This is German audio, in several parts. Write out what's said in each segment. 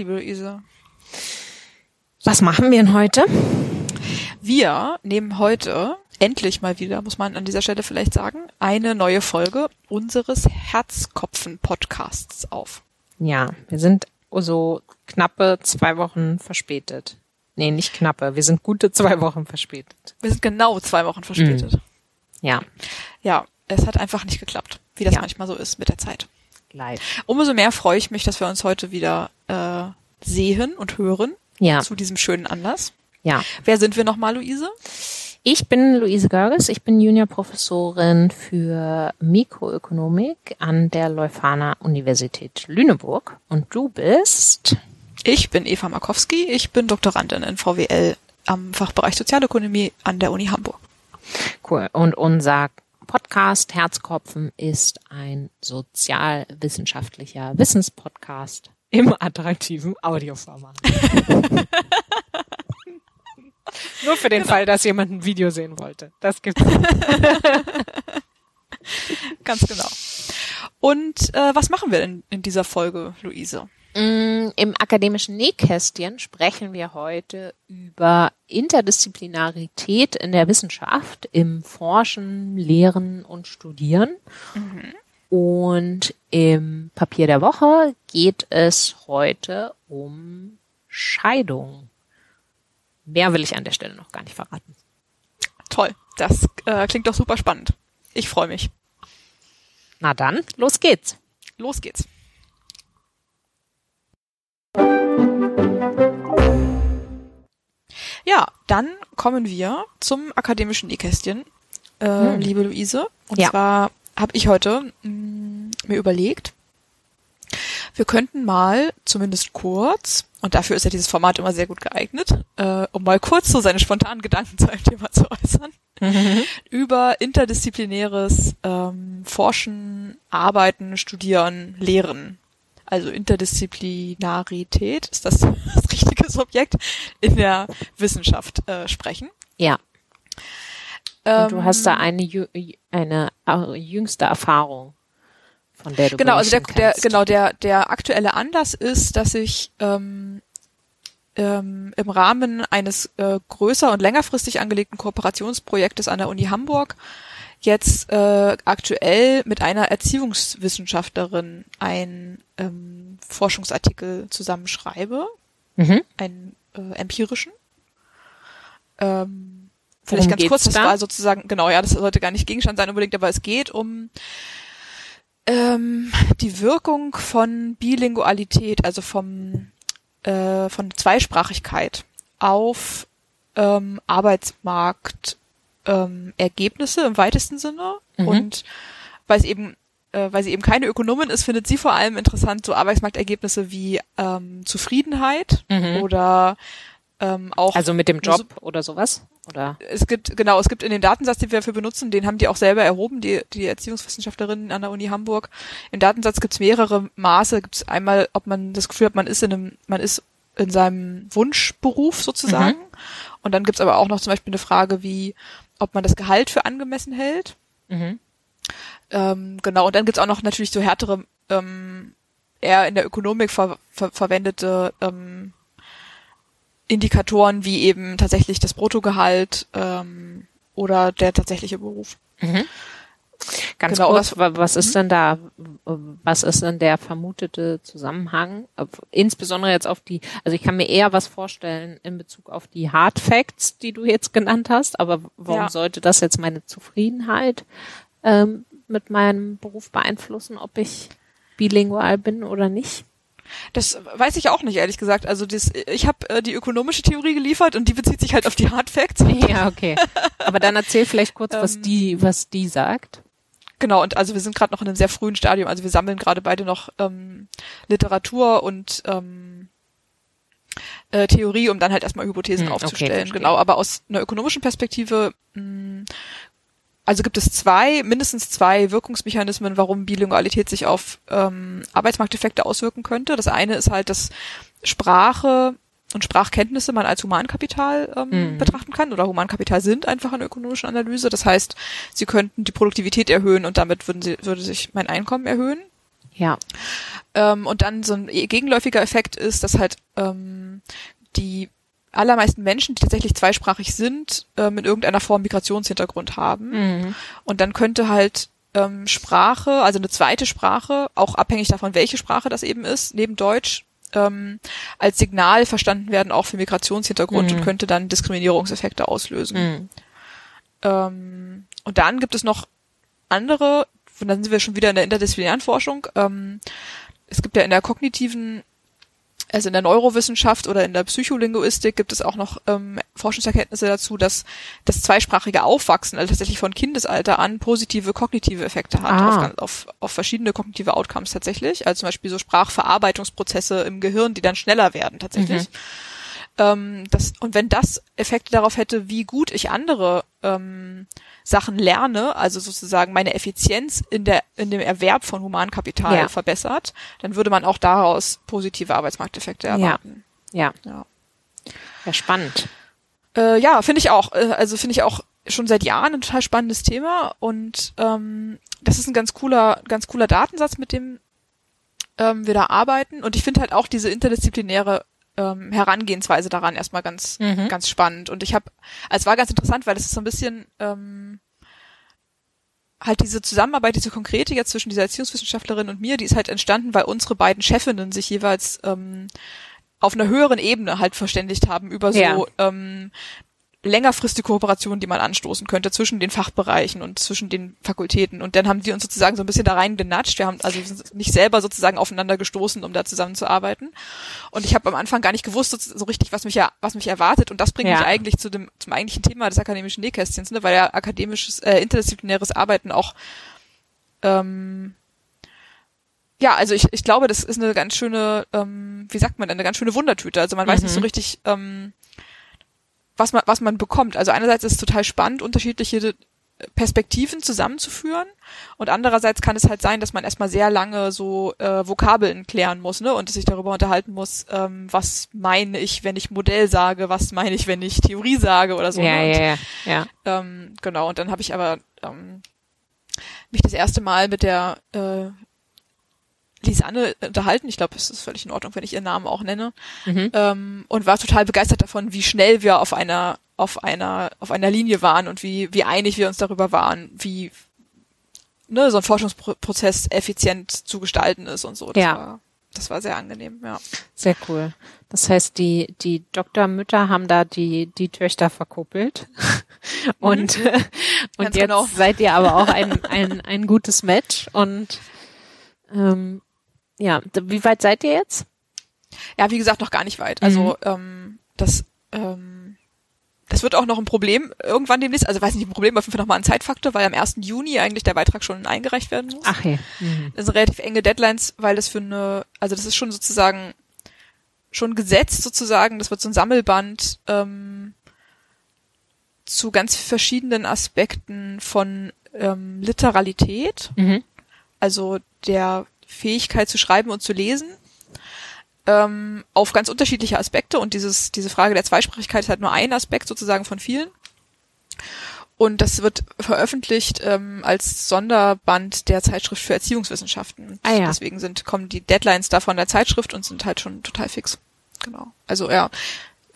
Liebe Luise. Was machen wir denn heute? Wir nehmen heute endlich mal wieder, muss man an dieser Stelle vielleicht sagen, eine neue Folge unseres Herzkopfen-Podcasts auf. Ja, wir sind so knappe zwei Wochen verspätet. Nee, nicht knappe, wir sind gute zwei Wochen verspätet. Wir sind genau zwei Wochen verspätet. Mhm. Ja. Ja, es hat einfach nicht geklappt, wie das ja. manchmal so ist mit der Zeit. Leid. Umso mehr freue ich mich, dass wir uns heute wieder äh, sehen und hören ja. zu diesem schönen Anlass. Ja. Wer sind wir nochmal, Luise? Ich bin Luise Görges, ich bin Juniorprofessorin für Mikroökonomik an der Leuphana Universität Lüneburg und du bist? Ich bin Eva Markowski, ich bin Doktorandin in VWL am Fachbereich Sozialökonomie an der Uni Hamburg. Cool. Und unser Podcast Herzkopfen ist ein sozialwissenschaftlicher Wissenspodcast im attraktiven Audioformat. Nur für den genau. Fall, dass jemand ein Video sehen wollte. Das gibt's. Ganz genau. Und äh, was machen wir denn in dieser Folge, Luise? Mm, Im akademischen Nähkästchen sprechen wir heute über Interdisziplinarität in der Wissenschaft, im Forschen, Lehren und Studieren. Mhm. Und im Papier der Woche geht es heute um Scheidung. Mehr will ich an der Stelle noch gar nicht verraten. Toll, das äh, klingt doch super spannend. Ich freue mich. Na dann, los geht's. Los geht's. Dann kommen wir zum akademischen Nähkästchen, äh, hm. liebe Luise. Und ja. zwar habe ich heute mh, mm, mir überlegt, wir könnten mal zumindest kurz, und dafür ist ja dieses Format immer sehr gut geeignet, äh, um mal kurz so seine spontanen Gedanken zu einem Thema zu äußern, mhm. über interdisziplinäres ähm, Forschen, Arbeiten, Studieren, Lehren also Interdisziplinarität, ist das das richtige Subjekt, in der Wissenschaft äh, sprechen. Ja. Ähm, du hast da eine, eine jüngste Erfahrung, von der du Genau, also der, der, genau, der, der aktuelle Anlass ist, dass ich ähm, ähm, im Rahmen eines äh, größer und längerfristig angelegten Kooperationsprojektes an der Uni Hamburg jetzt äh, aktuell mit einer Erziehungswissenschaftlerin ein ähm, Forschungsartikel zusammenschreibe, mhm. einen äh, empirischen. Ähm, vielleicht Worum ganz kurz, das da? war sozusagen, genau, ja, das sollte gar nicht Gegenstand sein unbedingt, aber es geht um ähm, die Wirkung von Bilingualität, also vom äh, von Zweisprachigkeit auf ähm, Arbeitsmarkt ähm, Ergebnisse im weitesten Sinne mhm. und weil es eben äh, weil sie eben keine Ökonomin ist, findet sie vor allem interessant so Arbeitsmarktergebnisse wie ähm, Zufriedenheit mhm. oder ähm, auch also mit dem Job so, oder sowas oder es gibt genau es gibt in den Datensatz den wir dafür benutzen den haben die auch selber erhoben die die Erziehungswissenschaftlerinnen an der Uni Hamburg im Datensatz gibt es mehrere Maße gibt es einmal ob man das Gefühl hat man ist in einem man ist in seinem Wunschberuf sozusagen mhm. und dann gibt es aber auch noch zum Beispiel eine Frage wie ob man das Gehalt für angemessen hält. Mhm. Ähm, genau, und dann gibt's auch noch natürlich so härtere, ähm, eher in der Ökonomik ver ver verwendete ähm, Indikatoren wie eben tatsächlich das Bruttogehalt ähm, oder der tatsächliche Beruf. Mhm. Ganz genau, kurz, was, was ist mhm. denn da, was ist denn der vermutete Zusammenhang? Insbesondere jetzt auf die, also ich kann mir eher was vorstellen in Bezug auf die Hard Facts, die du jetzt genannt hast, aber warum ja. sollte das jetzt meine Zufriedenheit ähm, mit meinem Beruf beeinflussen, ob ich bilingual bin oder nicht? Das weiß ich auch nicht, ehrlich gesagt. Also das, ich habe äh, die ökonomische Theorie geliefert und die bezieht sich halt auf die Hard Facts. Ja, okay. Aber dann erzähl vielleicht kurz, was ähm, die, was die sagt. Genau, und also wir sind gerade noch in einem sehr frühen Stadium. Also wir sammeln gerade beide noch ähm, Literatur und ähm, äh, Theorie, um dann halt erstmal Hypothesen hm, aufzustellen. Okay, genau, aber aus einer ökonomischen Perspektive mh, hm, also gibt es zwei, mindestens zwei Wirkungsmechanismen, warum Bilingualität sich auf ähm, Arbeitsmarkteffekte auswirken könnte. Das eine ist halt, dass Sprache und Sprachkenntnisse man als Humankapital ähm, mhm. betrachten kann oder Humankapital sind einfach in ökonomischen Analyse. Das heißt, sie könnten die Produktivität erhöhen und damit würden sie, würde sich mein Einkommen erhöhen. Ja. Ähm, und dann so ein gegenläufiger Effekt ist, dass halt ähm, die allermeisten Menschen, die tatsächlich zweisprachig sind, ähm, in irgendeiner Form Migrationshintergrund haben. Mhm. Und dann könnte halt ähm, Sprache, also eine zweite Sprache, auch abhängig davon, welche Sprache das eben ist, neben Deutsch, ähm, als Signal verstanden werden, auch für Migrationshintergrund mhm. und könnte dann Diskriminierungseffekte auslösen. Mhm. Ähm, und dann gibt es noch andere, und dann sind wir schon wieder in der interdisziplinären Forschung. Ähm, es gibt ja in der kognitiven also in der Neurowissenschaft oder in der Psycholinguistik gibt es auch noch ähm, Forschungserkenntnisse dazu, dass das zweisprachige Aufwachsen, also tatsächlich von Kindesalter an, positive kognitive Effekte hat ah. auf, auf, auf verschiedene kognitive Outcomes tatsächlich. Also zum Beispiel so Sprachverarbeitungsprozesse im Gehirn, die dann schneller werden tatsächlich. Mhm. Ähm, das, und wenn das Effekte darauf hätte, wie gut ich andere ähm, Sachen lerne, also sozusagen meine Effizienz in der in dem Erwerb von Humankapital ja. verbessert, dann würde man auch daraus positive Arbeitsmarkteffekte erwarten. Ja. Ja, ja. ja spannend. Äh, ja, finde ich auch. Äh, also finde ich auch schon seit Jahren ein total spannendes Thema und ähm, das ist ein ganz cooler, ganz cooler Datensatz, mit dem ähm, wir da arbeiten. Und ich finde halt auch diese interdisziplinäre ähm, Herangehensweise daran erstmal ganz, mhm. ganz spannend. Und ich habe, also es war ganz interessant, weil es ist so ein bisschen ähm, halt diese Zusammenarbeit, diese konkrete jetzt zwischen dieser Erziehungswissenschaftlerin und mir, die ist halt entstanden, weil unsere beiden Chefinnen sich jeweils ähm, auf einer höheren Ebene halt verständigt haben über so ja. ähm, längerfristige Kooperation, die man anstoßen könnte zwischen den Fachbereichen und zwischen den Fakultäten. Und dann haben die uns sozusagen so ein bisschen da rein genatscht. Wir haben also nicht selber sozusagen aufeinander gestoßen, um da zusammenzuarbeiten. Und ich habe am Anfang gar nicht gewusst so richtig, was mich ja, was mich erwartet. Und das bringt ja. mich eigentlich zu dem zum eigentlichen Thema des akademischen Nähkästchens, ne? weil ja akademisches, äh, interdisziplinäres Arbeiten auch ähm, ja, also ich, ich glaube, das ist eine ganz schöne, ähm, wie sagt man, eine ganz schöne Wundertüte. Also man mhm. weiß nicht so mhm. richtig, ähm, was man, was man bekommt. Also einerseits ist es total spannend, unterschiedliche Perspektiven zusammenzuführen und andererseits kann es halt sein, dass man erstmal sehr lange so äh, Vokabeln klären muss ne? und sich darüber unterhalten muss, ähm, was meine ich, wenn ich Modell sage, was meine ich, wenn ich Theorie sage oder so. Ja, ne? ja, ja, ja. Ähm, genau, und dann habe ich aber ähm, mich das erste Mal mit der äh, Lisanne unterhalten. Ich glaube, es ist völlig in Ordnung, wenn ich ihren Namen auch nenne. Mhm. Ähm, und war total begeistert davon, wie schnell wir auf einer, auf einer, auf einer Linie waren und wie, wie einig wir uns darüber waren, wie ne, so ein Forschungsprozess effizient zu gestalten ist und so. Das ja. war, das war sehr angenehm, ja. Sehr cool. Das heißt, die, die Doktormütter haben da die, die Töchter verkuppelt. und, mhm. und jetzt genau. seid ihr aber auch ein, ein, ein gutes Match und ähm, ja, wie weit seid ihr jetzt? Ja, wie gesagt, noch gar nicht weit. Also mhm. ähm, das ähm, das wird auch noch ein Problem irgendwann demnächst, also weiß nicht, ein Problem, auf jeden Fall nochmal ein Zeitfaktor, weil am 1. Juni eigentlich der Beitrag schon eingereicht werden muss. Ach ja. Mhm. Das sind relativ enge Deadlines, weil das für eine, also das ist schon sozusagen schon gesetzt sozusagen, das wird so ein Sammelband ähm, zu ganz verschiedenen Aspekten von ähm, Literalität, mhm. also der Fähigkeit zu schreiben und zu lesen ähm, auf ganz unterschiedliche Aspekte und dieses, diese Frage der Zweisprachigkeit ist halt nur ein Aspekt sozusagen von vielen. Und das wird veröffentlicht ähm, als Sonderband der Zeitschrift für Erziehungswissenschaften. Ah, ja. Deswegen sind, kommen die Deadlines da von der Zeitschrift und sind halt schon total fix. Genau. Also ja,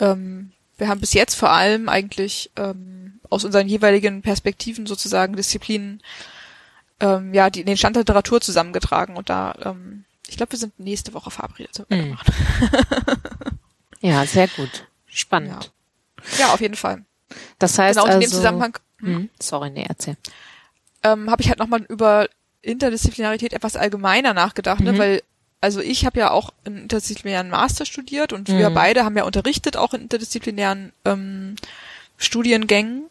ähm, wir haben bis jetzt vor allem eigentlich ähm, aus unseren jeweiligen Perspektiven sozusagen Disziplinen ähm, ja, die, den Stand der Literatur zusammengetragen und da, ähm, ich glaube, wir sind nächste Woche verabredet. Mhm. ja, sehr gut. Spannend. Ja. ja, auf jeden Fall. Das heißt genau, also, in dem Zusammenhang, hm? hm? sorry, nee, erzähl. Ähm, habe ich halt nochmal über Interdisziplinarität etwas allgemeiner nachgedacht, ne, mhm. ne, weil also ich habe ja auch einen interdisziplinären Master studiert und mhm. wir beide haben ja unterrichtet auch in interdisziplinären ähm, Studiengängen.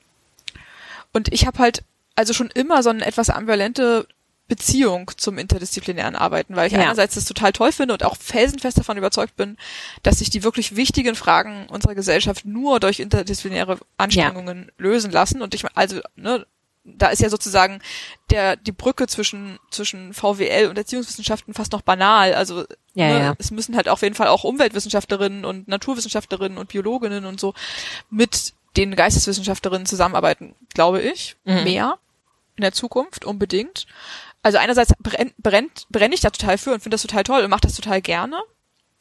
Und ich habe halt also schon immer so eine etwas ambivalente Beziehung zum interdisziplinären Arbeiten, weil ich ja. einerseits das total toll finde und auch felsenfest davon überzeugt bin, dass sich die wirklich wichtigen Fragen unserer Gesellschaft nur durch interdisziplinäre Anstrengungen ja. lösen lassen. Und ich also, ne, da ist ja sozusagen der die Brücke zwischen zwischen VWL und Erziehungswissenschaften fast noch banal. Also ja, ne, ja. es müssen halt auf jeden Fall auch Umweltwissenschaftlerinnen und Naturwissenschaftlerinnen und Biologinnen und so mit den Geisteswissenschaftlerinnen zusammenarbeiten, glaube ich, mhm. mehr in der Zukunft unbedingt. also einerseits brennt, brennt, brenne ich da total für und finde das total toll und mache das total gerne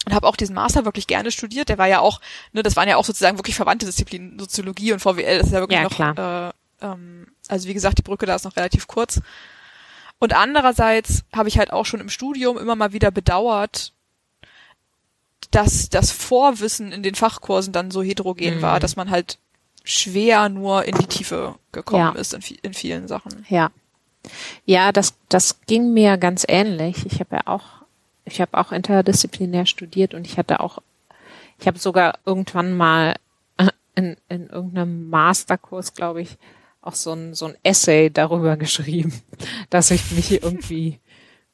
und habe auch diesen Master wirklich gerne studiert. Der war ja auch, ne, das waren ja auch sozusagen wirklich verwandte Disziplinen, Soziologie und VWL, das ist ja wirklich ja, noch, klar. Äh, ähm, also wie gesagt, die Brücke da ist noch relativ kurz. Und andererseits habe ich halt auch schon im Studium immer mal wieder bedauert, dass das Vorwissen in den Fachkursen dann so heterogen mhm. war, dass man halt schwer nur in die Tiefe gekommen ja. ist in, in, vielen Sachen. Ja. Ja, das, das ging mir ganz ähnlich. Ich habe ja auch, ich habe auch interdisziplinär studiert und ich hatte auch, ich habe sogar irgendwann mal in, in irgendeinem Masterkurs, glaube ich, auch so ein, so ein Essay darüber geschrieben, dass ich mich irgendwie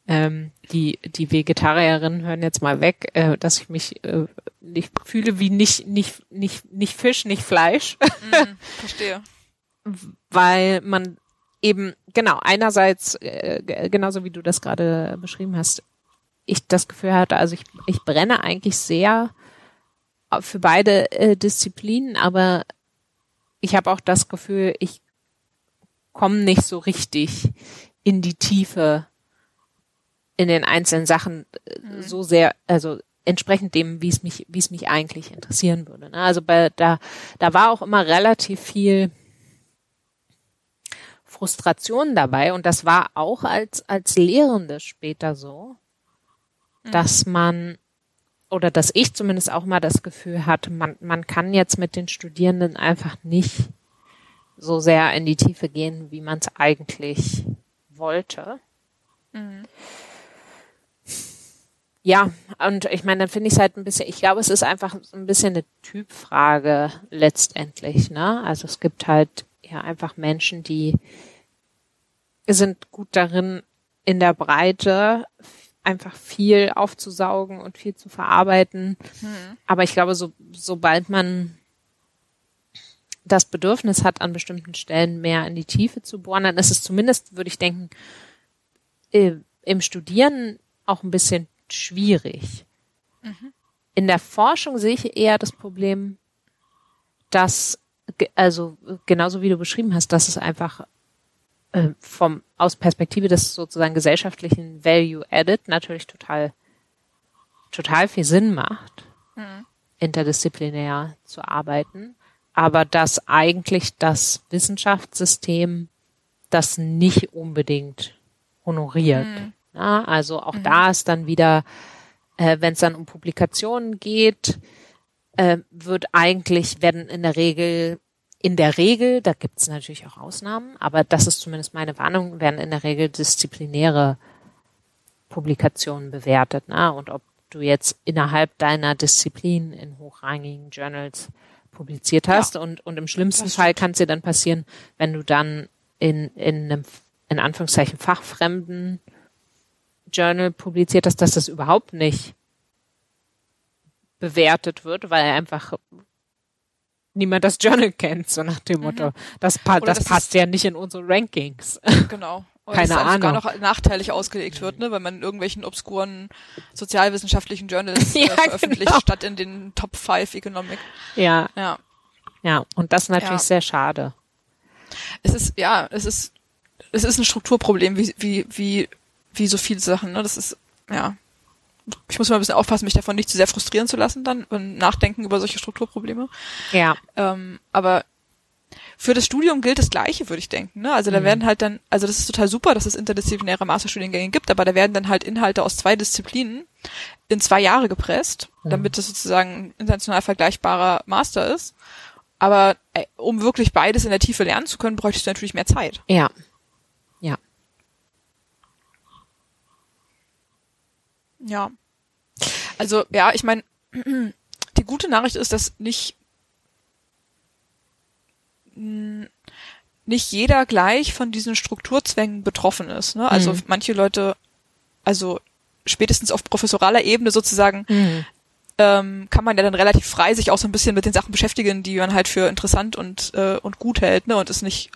ähm, die die Vegetarierinnen hören jetzt mal weg, äh, dass ich mich äh, nicht fühle wie nicht nicht nicht nicht Fisch, nicht Fleisch. Mm, verstehe. Weil man eben genau einerseits äh, genauso wie du das gerade beschrieben hast, ich das Gefühl hatte, also ich ich brenne eigentlich sehr für beide äh, Disziplinen, aber ich habe auch das Gefühl, ich komme nicht so richtig in die Tiefe in den einzelnen Sachen äh, mhm. so sehr, also entsprechend dem, wie es mich, wie es mich eigentlich interessieren würde. Ne? Also bei da, da war auch immer relativ viel Frustration dabei und das war auch als als Lehrende später so, mhm. dass man oder dass ich zumindest auch mal das Gefühl hatte, man man kann jetzt mit den Studierenden einfach nicht so sehr in die Tiefe gehen, wie man es eigentlich wollte. Mhm. Ja, und ich meine, dann finde ich es halt ein bisschen, ich glaube, es ist einfach ein bisschen eine Typfrage letztendlich, ne? Also es gibt halt ja einfach Menschen, die sind gut darin, in der Breite einfach viel aufzusaugen und viel zu verarbeiten. Mhm. Aber ich glaube, so, sobald man das Bedürfnis hat, an bestimmten Stellen mehr in die Tiefe zu bohren, dann ist es zumindest, würde ich denken, äh, im Studieren auch ein bisschen schwierig. Mhm. In der Forschung sehe ich eher das Problem, dass, also genauso wie du beschrieben hast, dass es einfach äh, vom aus Perspektive des sozusagen gesellschaftlichen Value Added natürlich total total viel Sinn macht, mhm. interdisziplinär zu arbeiten aber dass eigentlich das Wissenschaftssystem das nicht unbedingt honoriert. Mhm. Ja, also auch mhm. da ist dann wieder, äh, wenn es dann um Publikationen geht, äh, wird eigentlich, werden in der Regel, in der Regel, da gibt es natürlich auch Ausnahmen, aber das ist zumindest meine Warnung, werden in der Regel disziplinäre Publikationen bewertet. Ne? Und ob du jetzt innerhalb deiner Disziplin in hochrangigen Journals publiziert hast ja. und, und im schlimmsten Fall kann es dir dann passieren, wenn du dann in, in einem, in Anführungszeichen, fachfremden Journal publiziert hast, dass das überhaupt nicht bewertet wird, weil er einfach niemand das Journal kennt, so nach dem Motto. Mhm. Das, pa das, das passt ja nicht in unsere Rankings. Genau. Oder Keine dass Ahnung. gar noch nachteilig ausgelegt wird, ne, wenn man in irgendwelchen obskuren sozialwissenschaftlichen Journals äh, ja, veröffentlicht, genau. statt in den Top 5 Economic. Ja. Ja. Ja, und das ist natürlich ja. sehr schade. Es ist, ja, es ist, es ist ein Strukturproblem, wie, wie, wie, wie so viele Sachen, ne, das ist, ja. Ich muss mal ein bisschen aufpassen, mich davon nicht zu sehr frustrieren zu lassen dann und nachdenken über solche Strukturprobleme. Ja. Ähm, aber für das Studium gilt das Gleiche, würde ich denken. Ne? Also da mhm. werden halt dann, also das ist total super, dass es interdisziplinäre Masterstudiengänge gibt, aber da werden dann halt Inhalte aus zwei Disziplinen in zwei Jahre gepresst, mhm. damit das sozusagen ein international vergleichbarer Master ist. Aber ey, um wirklich beides in der Tiefe lernen zu können, bräuchtest du natürlich mehr Zeit. Ja. Ja. Ja. Also, ja, ich meine, die gute Nachricht ist, dass nicht nicht jeder gleich von diesen Strukturzwängen betroffen ist. Ne? Also mhm. manche Leute, also spätestens auf professoraler Ebene sozusagen, mhm. ähm, kann man ja dann relativ frei sich auch so ein bisschen mit den Sachen beschäftigen, die man halt für interessant und, äh, und gut hält, ne? Und ist nicht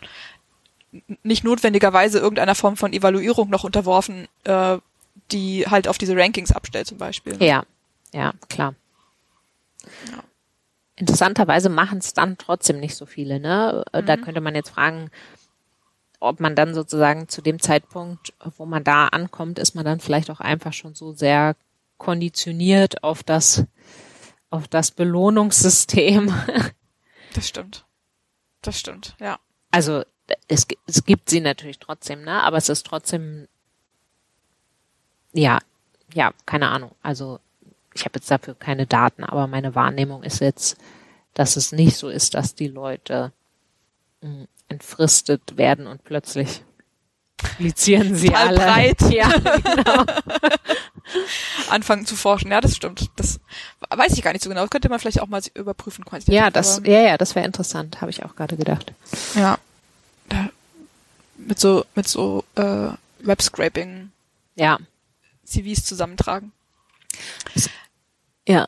nicht notwendigerweise irgendeiner Form von Evaluierung noch unterworfen, äh, die halt auf diese Rankings abstellt zum Beispiel. Ne? Ja, ja, klar. Ja. Interessanterweise machen es dann trotzdem nicht so viele. Ne? Äh, mhm. Da könnte man jetzt fragen, ob man dann sozusagen zu dem Zeitpunkt, wo man da ankommt, ist man dann vielleicht auch einfach schon so sehr konditioniert auf das, auf das Belohnungssystem. Das stimmt. Das stimmt, ja. Also es, es gibt sie natürlich trotzdem, ne? Aber es ist trotzdem, ja, ja, keine Ahnung. Also ich habe jetzt dafür keine Daten, aber meine Wahrnehmung ist jetzt, dass es nicht so ist, dass die Leute mh, hm, entfristet werden und plötzlich publizieren sie Total alle. Breit. Ja, genau. Anfangen zu forschen. Ja, das stimmt. Das weiß ich gar nicht so genau. Das könnte man vielleicht auch mal überprüfen. Ja, das, ja, ja, das wäre interessant, habe ich auch gerade gedacht. Ja. Da, mit so, mit so äh, Web-Scraping. Ja. CVs zusammentragen. Ja.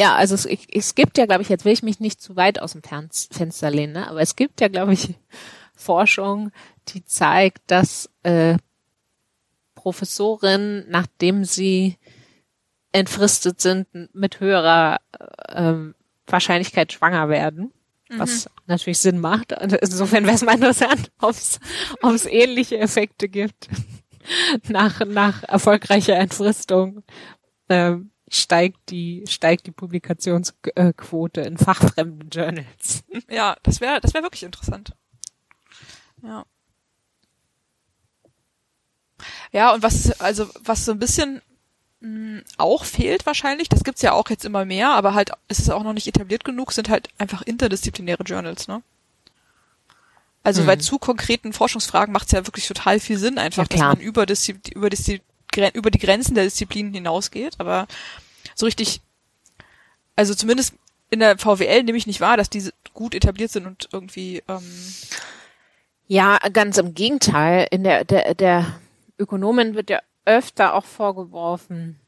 Ja, also es, es gibt ja, glaube ich, jetzt will ich mich nicht zu weit aus dem Fenster lehnen, ne? aber es gibt ja, glaube ich, Forschung, die zeigt, dass äh, Professorinnen, nachdem sie entfristet sind, mit höherer äh, Wahrscheinlichkeit schwanger werden. Mhm. Was natürlich Sinn macht. Insofern wäre es mal interessant, ob es ähnliche Effekte gibt. nach, nach erfolgreicher Entfristung äh, steigt die steigt die Publikationsquote in fachfremden Journals. Ja, das wäre das wäre wirklich interessant. Ja. Ja, und was, also, was so ein bisschen mh, mm, auch fehlt wahrscheinlich, das gibt's ja auch jetzt immer mehr, aber halt ist es auch noch nicht etabliert genug, sind halt einfach interdisziplinäre Journals, ne? Also mhm. bei zu konkreten Forschungsfragen macht's ja wirklich total viel Sinn, einfach, ja, dass man über, Diszi über, Diszi über die Grenzen der Disziplinen hinausgeht, aber so richtig, also zumindest in der VWL nehme ich nicht wahr, dass diese gut etabliert sind und irgendwie ähm, ja, ganz im Gegenteil. In der, der, der Ökonomen wird ja öfter auch vorgeworfen,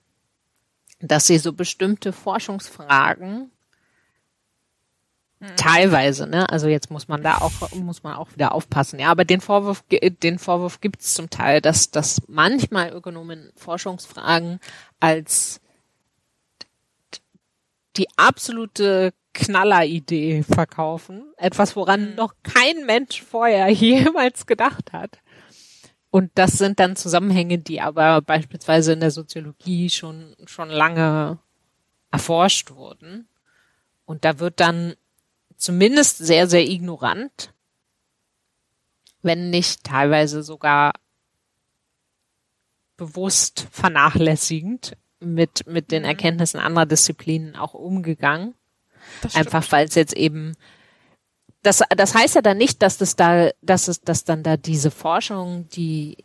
dass sie so bestimmte Forschungsfragen. Teilweise, ne? Also jetzt muss man da auch muss man auch wieder aufpassen. Ja, aber den Vorwurf den Vorwurf gibt es zum Teil, dass dass manchmal Ökonomen Forschungsfragen als die absolute Knalleridee verkaufen. Etwas, woran mhm. noch kein Mensch vorher jemals gedacht hat. Und das sind dann Zusammenhänge, die aber beispielsweise in der Soziologie schon, schon lange erforscht wurden. Und da wird dann zumindest sehr, sehr ignorant, wenn nicht teilweise sogar bewusst vernachlässigend mit, mit den mhm. Erkenntnissen anderer Disziplinen auch umgegangen. Einfach weil es jetzt eben das, das heißt ja dann nicht, dass das da, dass es, dass dann da diese Forschung, die,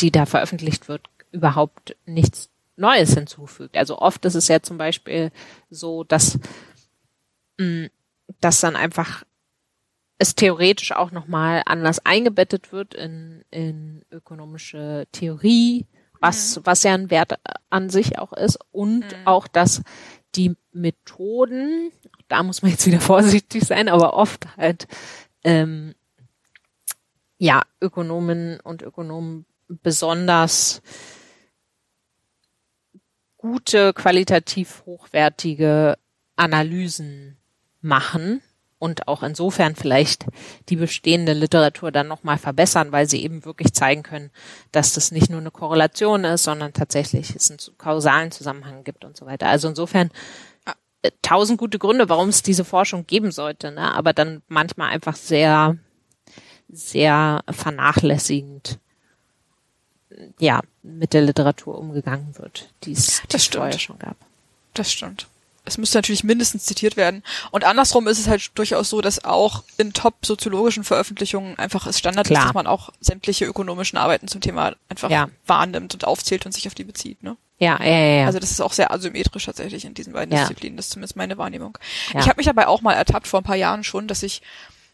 die da veröffentlicht wird, überhaupt nichts Neues hinzufügt. Also oft ist es ja zum Beispiel so, dass, mh, mm, dass dann einfach es theoretisch auch nochmal anders eingebettet wird in, in ökonomische Theorie, was, mhm. was ja ein Wert an sich auch ist und mhm. auch, dass die Methoden, da muss man jetzt wieder vorsichtig sein, aber oft halt ähm, ja Ökonomen und Ökonomen besonders gute, qualitativ hochwertige Analysen machen und auch insofern vielleicht die bestehende Literatur dann nochmal verbessern, weil sie eben wirklich zeigen können, dass das nicht nur eine Korrelation ist, sondern tatsächlich es einen kausalen Zusammenhang gibt und so weiter. Also insofern äh, tausend gute Gründe, warum es diese Forschung geben sollte, ne? aber dann manchmal einfach sehr, sehr vernachlässigend ja, mit der Literatur umgegangen wird, die es vorher schon gab. Das stimmt es müsste natürlich mindestens zitiert werden. Und andersrum ist es halt durchaus so, dass auch in top-soziologischen Veröffentlichungen einfach es Standard Klar. ist, dass man auch sämtliche ökonomischen Arbeiten zum Thema einfach ja. wahrnimmt und aufzählt und sich auf die bezieht. Ne? Ja, ja, ja, ja. Also das ist auch sehr asymmetrisch tatsächlich in diesen beiden ja. Disziplinen. Das ist zumindest meine Wahrnehmung. Ja. Ich habe mich dabei auch mal ertappt vor ein paar Jahren schon, dass ich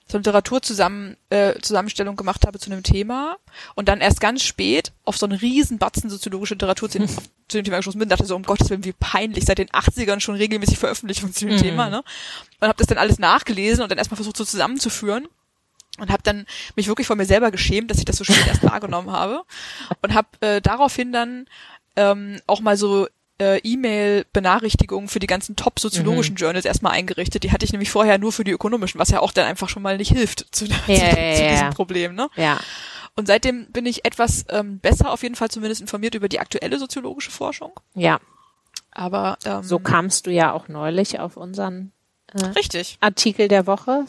so Literaturzusammen, äh, Zusammenstellung gemacht habe zu einem Thema und dann erst ganz spät auf so einen riesen Batzen soziologische Literatur zu, zu dem Thema geschossen bin, dachte so, um Gottes Willen, wie peinlich, seit den 80ern schon regelmäßig Veröffentlichungen zu dem mhm. Thema, ne? Und habe das dann alles nachgelesen und dann erstmal versucht so zusammenzuführen und habe dann mich wirklich vor mir selber geschämt, dass ich das so spät erst wahrgenommen habe und habe äh, daraufhin dann ähm, auch mal so äh, E-Mail-Benachrichtigungen für die ganzen top soziologischen mhm. Journals erstmal eingerichtet. Die hatte ich nämlich vorher nur für die ökonomischen, was ja auch dann einfach schon mal nicht hilft zu, ja, zu, ja, zu ja, diesem Problem. Ne? Ja. Und seitdem bin ich etwas ähm, besser, auf jeden Fall zumindest informiert über die aktuelle soziologische Forschung. Ja. Aber ähm, so kamst du ja auch neulich auf unseren äh, richtig. Artikel der Woche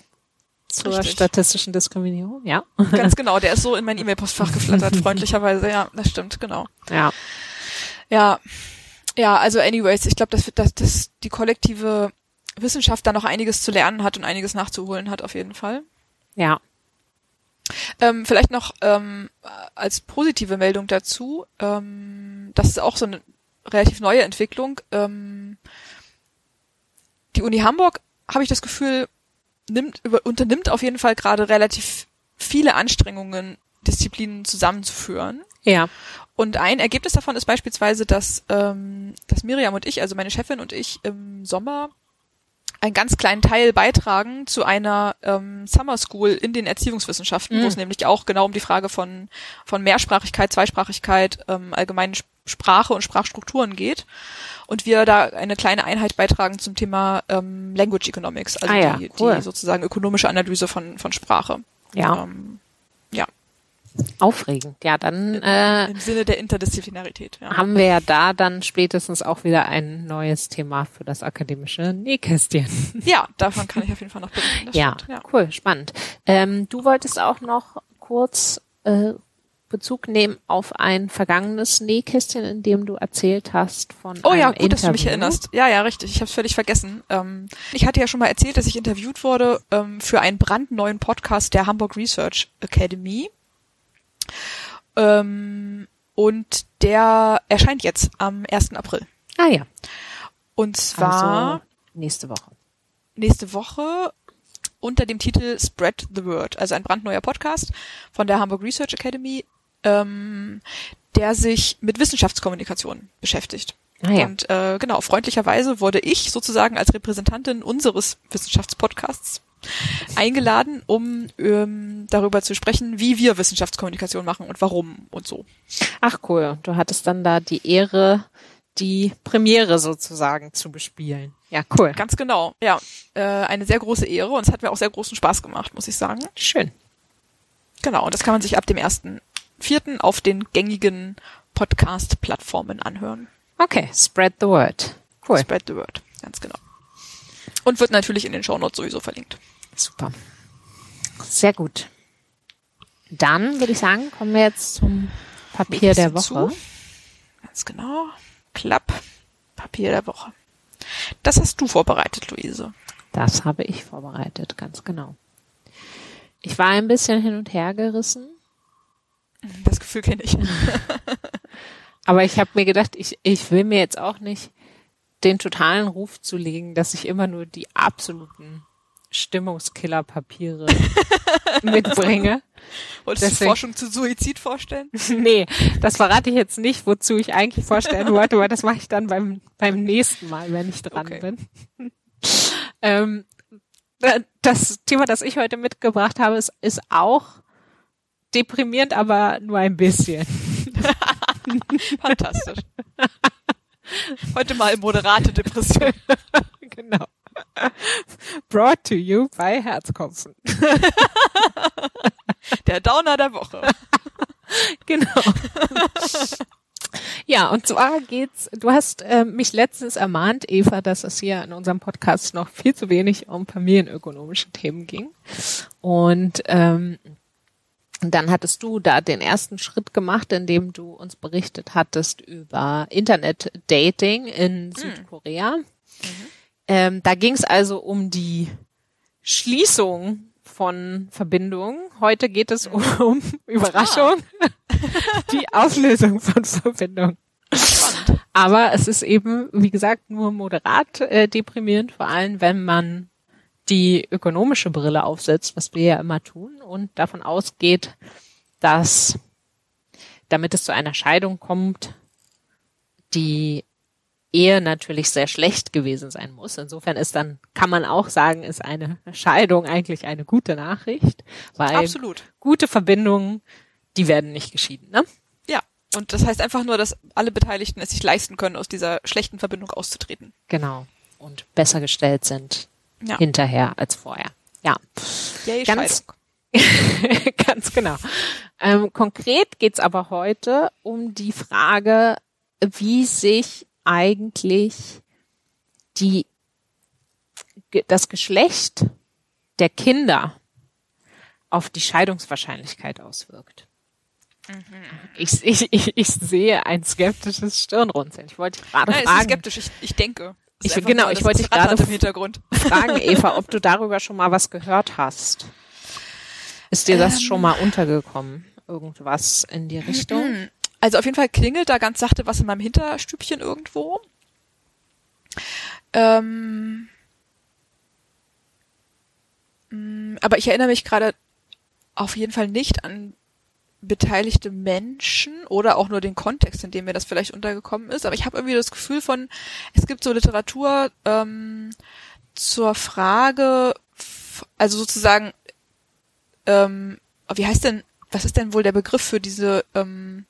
zur Richtig. statistischen Diskriminierung, ja. Ganz genau, der ist so in mein E-Mail-Postfach geflattert, freundlicherweise, ja, das stimmt, genau. Ja. Ja, ja, also anyways, ich glaube, dass, dass, dass die kollektive Wissenschaft da noch einiges zu lernen hat und einiges nachzuholen hat, auf jeden Fall. Ja. Ähm, vielleicht noch ähm, als positive Meldung dazu, ähm, das ist auch so eine relativ neue Entwicklung. Ähm, die Uni Hamburg, habe ich das Gefühl, nimmt, über, unternimmt auf jeden Fall gerade relativ viele Anstrengungen, Disziplinen zusammenzuführen. Ja. Und ein Ergebnis davon ist beispielsweise, dass, ähm, dass Miriam und ich, also meine Chefin und ich im Sommer einen ganz kleinen Teil beitragen zu einer ähm, Summer School in den Erziehungswissenschaften, mhm. wo es nämlich auch genau um die Frage von, von Mehrsprachigkeit, Zweisprachigkeit, ähm, allgemeinen Sprache und Sprachstrukturen geht. Und wir da eine kleine Einheit beitragen zum Thema ähm, Language Economics, also ah ja, die, cool. die sozusagen ökonomische Analyse von, von Sprache. Ja. Ähm. Aufregend. Ja, dann äh, im Sinne der Interdisziplinarität. Ja. Haben wir ja da dann spätestens auch wieder ein neues Thema für das akademische Nähkästchen. Ja, davon kann ich auf jeden Fall noch berichten. Ja, ja, cool, spannend. Ähm, du wolltest auch noch kurz äh, Bezug nehmen auf ein vergangenes Nähkästchen, in dem du erzählt hast von Oh ja, gut, Interview. dass du mich erinnerst. Ja, ja, richtig. Ich habe es völlig vergessen. Ähm, ich hatte ja schon mal erzählt, dass ich interviewt wurde ähm, für einen brandneuen Podcast der Hamburg Research Academy. Ähm, und der erscheint jetzt am 1. April. Ah ja. Und zwar also nächste Woche. Nächste Woche unter dem Titel Spread the Word, also ein brandneuer Podcast von der Hamburg Research Academy, ähm, der sich mit Wissenschaftskommunikation beschäftigt. Ah, ja. Und äh, genau, freundlicherweise wurde ich sozusagen als Repräsentantin unseres Wissenschaftspodcasts eingeladen, um ähm, darüber zu sprechen, wie wir Wissenschaftskommunikation machen und warum und so. Ach cool, du hattest dann da die Ehre, die Premiere sozusagen zu bespielen. Ja, cool. Ganz genau. Ja, äh, eine sehr große Ehre und es hat mir auch sehr großen Spaß gemacht, muss ich sagen. Schön. Genau, und das kann man sich ab dem ersten vierten auf den gängigen Podcast-Plattformen anhören. Okay, spread the word. Cool. Spread the word, ganz genau. Und wird natürlich in den Shownotes sowieso verlinkt. Super. Sehr gut. Dann würde ich sagen, kommen wir jetzt zum Papier der Woche. Zu. Ganz genau. Klapp. Papier der Woche. Das hast du vorbereitet, Luise. Das habe ich vorbereitet, ganz genau. Ich war ein bisschen hin und her gerissen. Das Gefühl kenne ich. Aber ich habe mir gedacht, ich, ich will mir jetzt auch nicht den totalen Ruf zu legen, dass ich immer nur die absoluten Stimmungskiller-Papiere mitbringe. Wolltest Deswegen, du Forschung zu Suizid vorstellen? nee, das verrate ich jetzt nicht, wozu ich eigentlich vorstellen wollte, aber das mache ich dann beim, beim nächsten Mal, wenn ich dran okay. bin. ähm, das Thema, das ich heute mitgebracht habe, ist, ist auch deprimierend, aber nur ein bisschen. Fantastisch. Heute mal moderate Depression. genau. Brought to you by Herzkopfen. Der Downer der Woche. genau. Ja, und zwar geht's, du hast äh, mich letztens ermahnt, Eva, dass es hier in unserem Podcast noch viel zu wenig um familienökonomische Themen ging. Und ähm, dann hattest du da den ersten Schritt gemacht, indem du uns berichtet hattest über Internet-Dating in hm. Südkorea. Mhm. Ähm, da ging es also um die Schließung von Verbindungen. Heute geht es um, Überraschung, die Auflösung von Verbindungen. Aber es ist eben, wie gesagt, nur moderat äh, deprimierend, vor allem wenn man die ökonomische Brille aufsetzt, was wir ja immer tun, und davon ausgeht, dass damit es zu einer Scheidung kommt, die Ehe natürlich sehr schlecht gewesen sein muss. Insofern ist dann, kann man auch sagen, ist eine Scheidung eigentlich eine gute Nachricht, weil Absolut. gute Verbindungen, die werden nicht geschieden, ne? Ja. Und das heißt einfach nur, dass alle Beteiligten es sich leisten können, aus dieser schlechten Verbindung auszutreten. Genau. Und besser gestellt sind ja. hinterher als vorher. Ja. Yay, ganz, ganz genau. Ähm, konkret geht's aber heute um die Frage, wie sich eigentlich die, das Geschlecht der Kinder auf die Scheidungswahrscheinlichkeit auswirkt. Mhm. Ich, ich, ich, ich sehe ein skeptisches Stirnrunzeln. Ich wollte gerade Nein, fragen. skeptisch, ich, ich denke. Ich, genau, ich wollte dich gerade fragen, Eva, ob du darüber schon mal was gehört hast. Ist dir das ähm, schon mal untergekommen? Irgendwas in die Richtung? Also auf jeden Fall klingelt da ganz sachte was in meinem Hinterstübchen irgendwo. Ähm, mm, aber ich erinnere mich gerade auf jeden Fall nicht an beteiligte Menschen oder auch nur den Kontext, in dem mir das vielleicht untergekommen ist. Aber ich habe irgendwie das Gefühl von, es gibt so Literatur ähm, zur Frage, also sozusagen, ähm, wie heißt denn, was ist denn wohl der Begriff für diese ähm,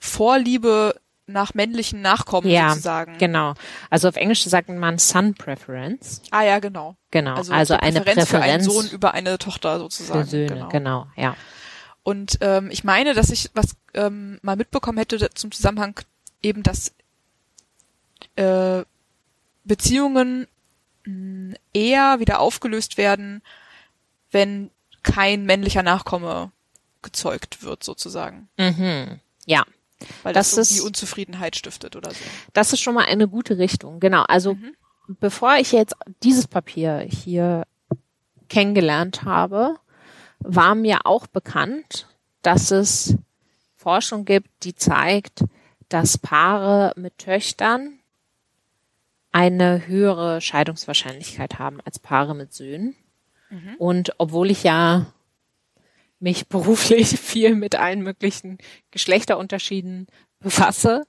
Vorliebe nach männlichen Nachkommen ja, sozusagen. Genau. Also auf Englisch sagt man Son Preference. Ah ja, genau. Genau. Also, also eine Präferenz, Präferenz für einen Sohn über eine Tochter sozusagen. Für Söhne, genau, genau ja. Und ähm, ich meine, dass ich was ähm, mal mitbekommen hätte zum Zusammenhang eben, dass äh, Beziehungen mh, hm, eher wieder aufgelöst werden, wenn kein männlicher Nachkomme gezeugt wird, sozusagen. Mhm. Ja. Weil das, das ist, Unzufriedenheit stiftet oder so. Das ist schon mal eine gute Richtung. Genau. Also mhm. bevor ich jetzt dieses Papier hier kennengelernt habe, war mir auch bekannt, dass es Forschung gibt, die zeigt, dass Paare mit Töchtern eine höhere Scheidungswahrscheinlichkeit haben als Paare mit Söhnen. Mhm. Und obwohl ich ja mich beruflich viel mit allen möglichen Geschlechterunterschieden befasse,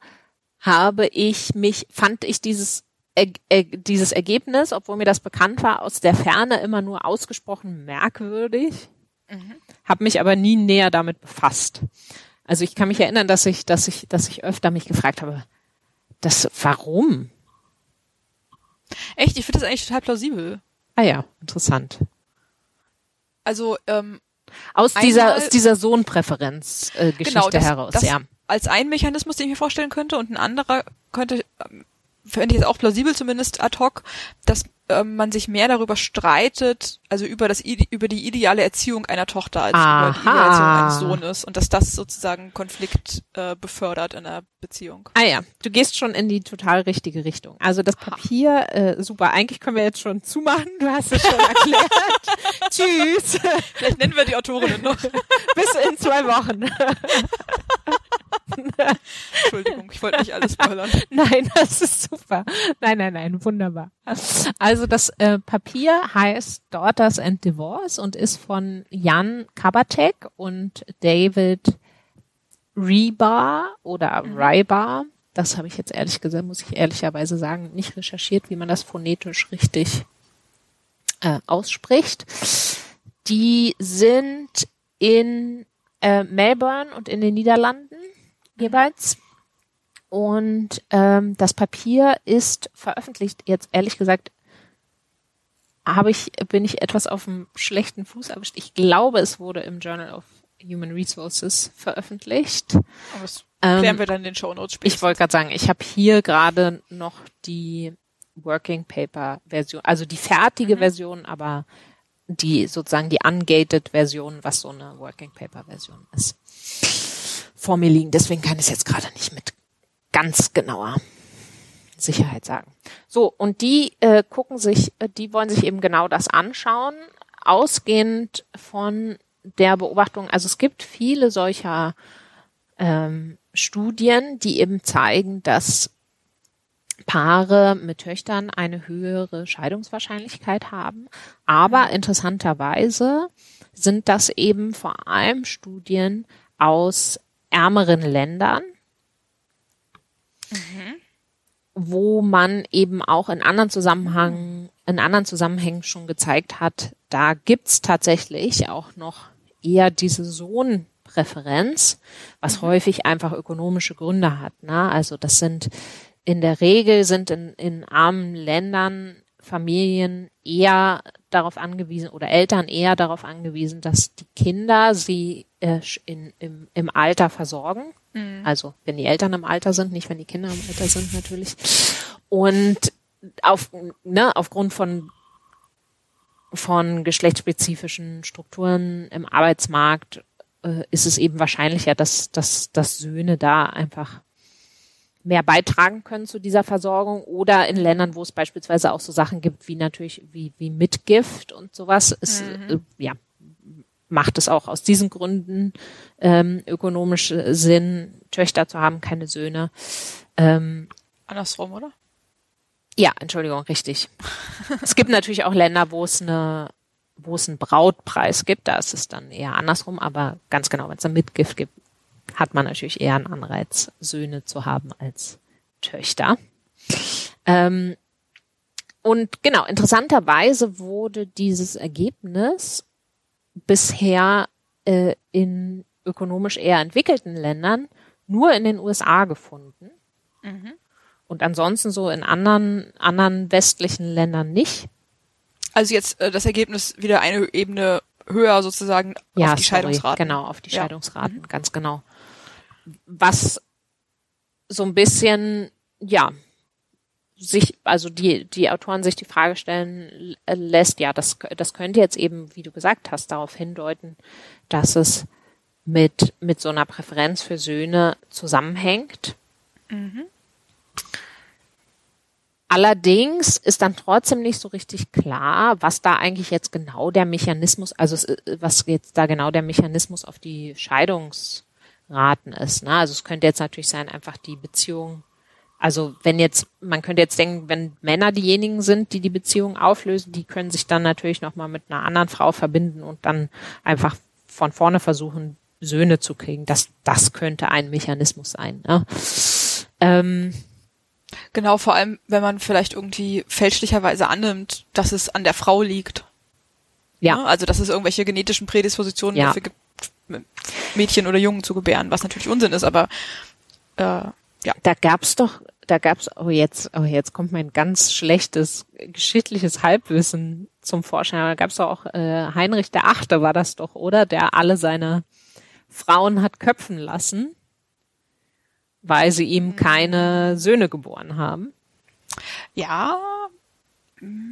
habe ich mich, fand ich dieses, äh, dieses Ergebnis, obwohl mir das bekannt war, aus der Ferne immer nur ausgesprochen merkwürdig, mhm. habe mich aber nie näher damit befasst. Also ich kann mich erinnern, dass ich, dass ich, dass ich öfter mich gefragt habe, das, warum? Echt? Ich finde das eigentlich total plausibel. Ah ja, interessant. Also ähm, aus dieser, aus dieser Sohnpräferenz-Geschichte äh, genau, das, heraus, das ja. Als ein Mechanismus, den ich mir vorstellen könnte, und ein anderer könnte, ähm, fände ich jetzt auch plausibel zumindest ad hoc, dass ähm, man sich mehr darüber streitet, also über das über die ideale Erziehung einer Tochter als Aha. über die ideale Erziehung eines Sohnes und dass das sozusagen Konflikt äh, befördert in der Beziehung. Ah ja, du gehst schon in die total richtige Richtung. Also das Papier, äh, super. Eigentlich können wir jetzt schon zumachen. Du hast es schon erklärt. Tschüss. Vielleicht nennen wir die Autorinnen noch. Bis in zwei Wochen. Entschuldigung, ich wollte nicht alles spoilern. Nein, das ist super. Nein, nein, nein, wunderbar. Also das äh, Papier heißt Daughters and Divorce und ist von Jan Kabatek und David Rebar oder mhm. Rybar. Das habe ich jetzt ehrlich gesagt, muss ich ehrlicherweise sagen, nicht recherchiert, wie man das phonetisch richtig äh, ausspricht. Die sind in äh, Melbourne und in den Niederlanden jeweils. Und ähm, das Papier ist veröffentlicht. Jetzt ehrlich gesagt habe ich bin ich etwas auf dem schlechten Fuß erwischt. Ich glaube, es wurde im Journal of Human Resources veröffentlicht. Aber das klären ähm, wir dann in den Show Notes Ich wollte gerade sagen, ich habe hier gerade noch die Working Paper Version, also die fertige mhm. Version, aber die sozusagen die ungated Version, was so eine Working Paper Version ist vor mir liegen. Deswegen kann ich es jetzt gerade nicht mit ganz genauer Sicherheit sagen. So, und die äh, gucken sich, äh, die wollen sich eben genau das anschauen, ausgehend von der Beobachtung, also es gibt viele solcher ähm, Studien, die eben zeigen, dass Paare mit Töchtern eine höhere Scheidungswahrscheinlichkeit haben. Aber interessanterweise sind das eben vor allem Studien aus ärmeren Ländern, mhm. wo man eben auch in anderen Zusammenhängen, in anderen Zusammenhängen schon gezeigt hat, da gibt's tatsächlich auch noch eher diese Sohnpräferenz Präferenz, was mhm. häufig einfach ökonomische Gründe hat. Ne? Also das sind in der Regel sind in, in armen Ländern Familien eher darauf angewiesen oder Eltern eher darauf angewiesen, dass die Kinder sie äh, in, im, im Alter versorgen. Mhm. Also wenn die Eltern im Alter sind, nicht wenn die Kinder im Alter sind natürlich. Und auf, ne, aufgrund von von geschlechtsspezifischen Strukturen im Arbeitsmarkt äh, ist es eben wahrscheinlicher, dass, dass, dass Söhne da einfach mehr beitragen können zu dieser Versorgung oder in Ländern, wo es beispielsweise auch so Sachen gibt wie natürlich wie wie Mitgift und sowas, ist mhm. äh, ja macht es auch aus diesen Gründen ähm, ökonomisch Sinn, Töchter zu haben, keine Söhne. Ähm, Andersrum, oder? Ja, Entschuldigung, richtig. es gibt natürlich auch Länder, wo es eine wo es einen Brautpreis gibt, da ist es dann eher andersrum, aber ganz genau, wenn es ein Mitgift gibt, hat man natürlich eher einen Anreiz, Söhne zu haben als Töchter. Ähm, und genau, interessanterweise wurde dieses Ergebnis bisher äh, in ökonomisch eher entwickelten Ländern nur in den USA gefunden. Mhm. Und ansonsten so in anderen, anderen westlichen Ländern nicht. Also jetzt äh, das Ergebnis wieder eine Ebene höher sozusagen ja, auf die sorry, Scheidungsraten. Genau, auf die ja. Scheidungsraten, mhm. ganz genau was so ein bisschen, ja, sich, also die, die Autoren sich die Frage stellen lässt, ja, das, das könnte jetzt eben, wie du gesagt hast, darauf hindeuten, dass es mit, mit so einer Präferenz für Söhne zusammenhängt. Mhm. Allerdings ist dann trotzdem nicht so richtig klar, was da eigentlich jetzt genau der Mechanismus, also was jetzt da genau der Mechanismus auf die Scheidungs, raten ist. Ne? Also es könnte jetzt natürlich sein, einfach die Beziehung, also wenn jetzt, man könnte jetzt denken, wenn Männer diejenigen sind, die die Beziehung auflösen, die können sich dann natürlich nochmal mit einer anderen Frau verbinden und dann einfach von vorne versuchen, Söhne zu kriegen. Das, das könnte ein Mechanismus sein. Ne? Ähm, Genau, vor allem, wenn man vielleicht irgendwie fälschlicherweise annimmt, dass es an der Frau liegt. Ja. Ne? Also, dass es irgendwelche genetischen Prädispositionen ja. dafür gibt, Mädchen oder Jungen zu gebären, was natürlich Unsinn ist, aber äh, ja. Da gab's doch, da gab's, oh jetzt, oh jetzt kommt mein ganz schlechtes geschichtliches Halbwissen zum Vorschein. Da gab's doch auch äh, Heinrich der Achte war das doch, oder? Der alle seine Frauen hat köpfen lassen, weil sie ihm keine Söhne geboren haben. Ja,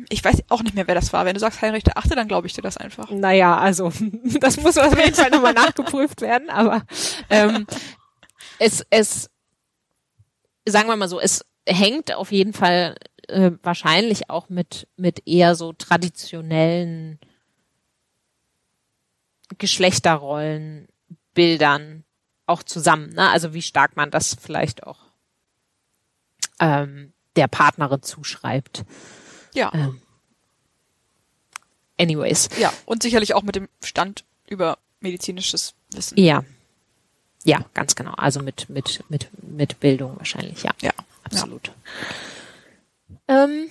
ich weiß auch nicht mehr, wer das war. Wenn du sagst Heinrich der Achte, dann glaube ich dir das einfach. Naja, also das muss auf jeden Fall nochmal nachgeprüft werden, aber ähm, es, es, sagen wir mal so, es hängt auf jeden Fall äh, wahrscheinlich auch mit, mit eher so traditionellen Geschlechterrollen, Bildern auch zusammen. Ne? Also wie stark man das vielleicht auch ähm, der Partnerin zuschreibt. Ja. Ähm, anyways. Ja, und sicherlich auch mit dem Stand über medizinisches Wissen. Ja. Ja, ganz genau. Also mit, mit, mit, mit Bildung wahrscheinlich, ja. Ja. Absolut. Ja. Ähm,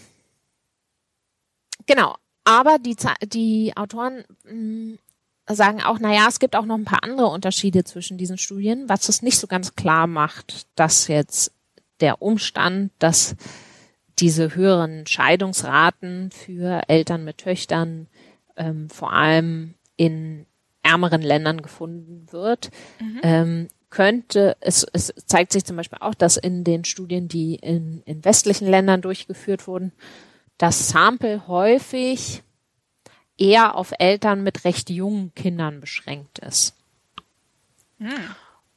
genau. Aber die, die Autoren mh, mm, sagen auch, naja, es gibt auch noch ein paar andere Unterschiede zwischen diesen Studien, was es nicht so ganz klar macht, dass jetzt der Umstand, dass diese höheren Scheidungsraten für Eltern mit Töchtern ähm, vor allem in ärmeren Ländern gefunden wird, mhm. ähm, könnte, es, es zeigt sich zum Beispiel auch, dass in den Studien, die in, in westlichen Ländern durchgeführt wurden, das Sample häufig eher auf Eltern mit recht jungen Kindern beschränkt ist. Mhm.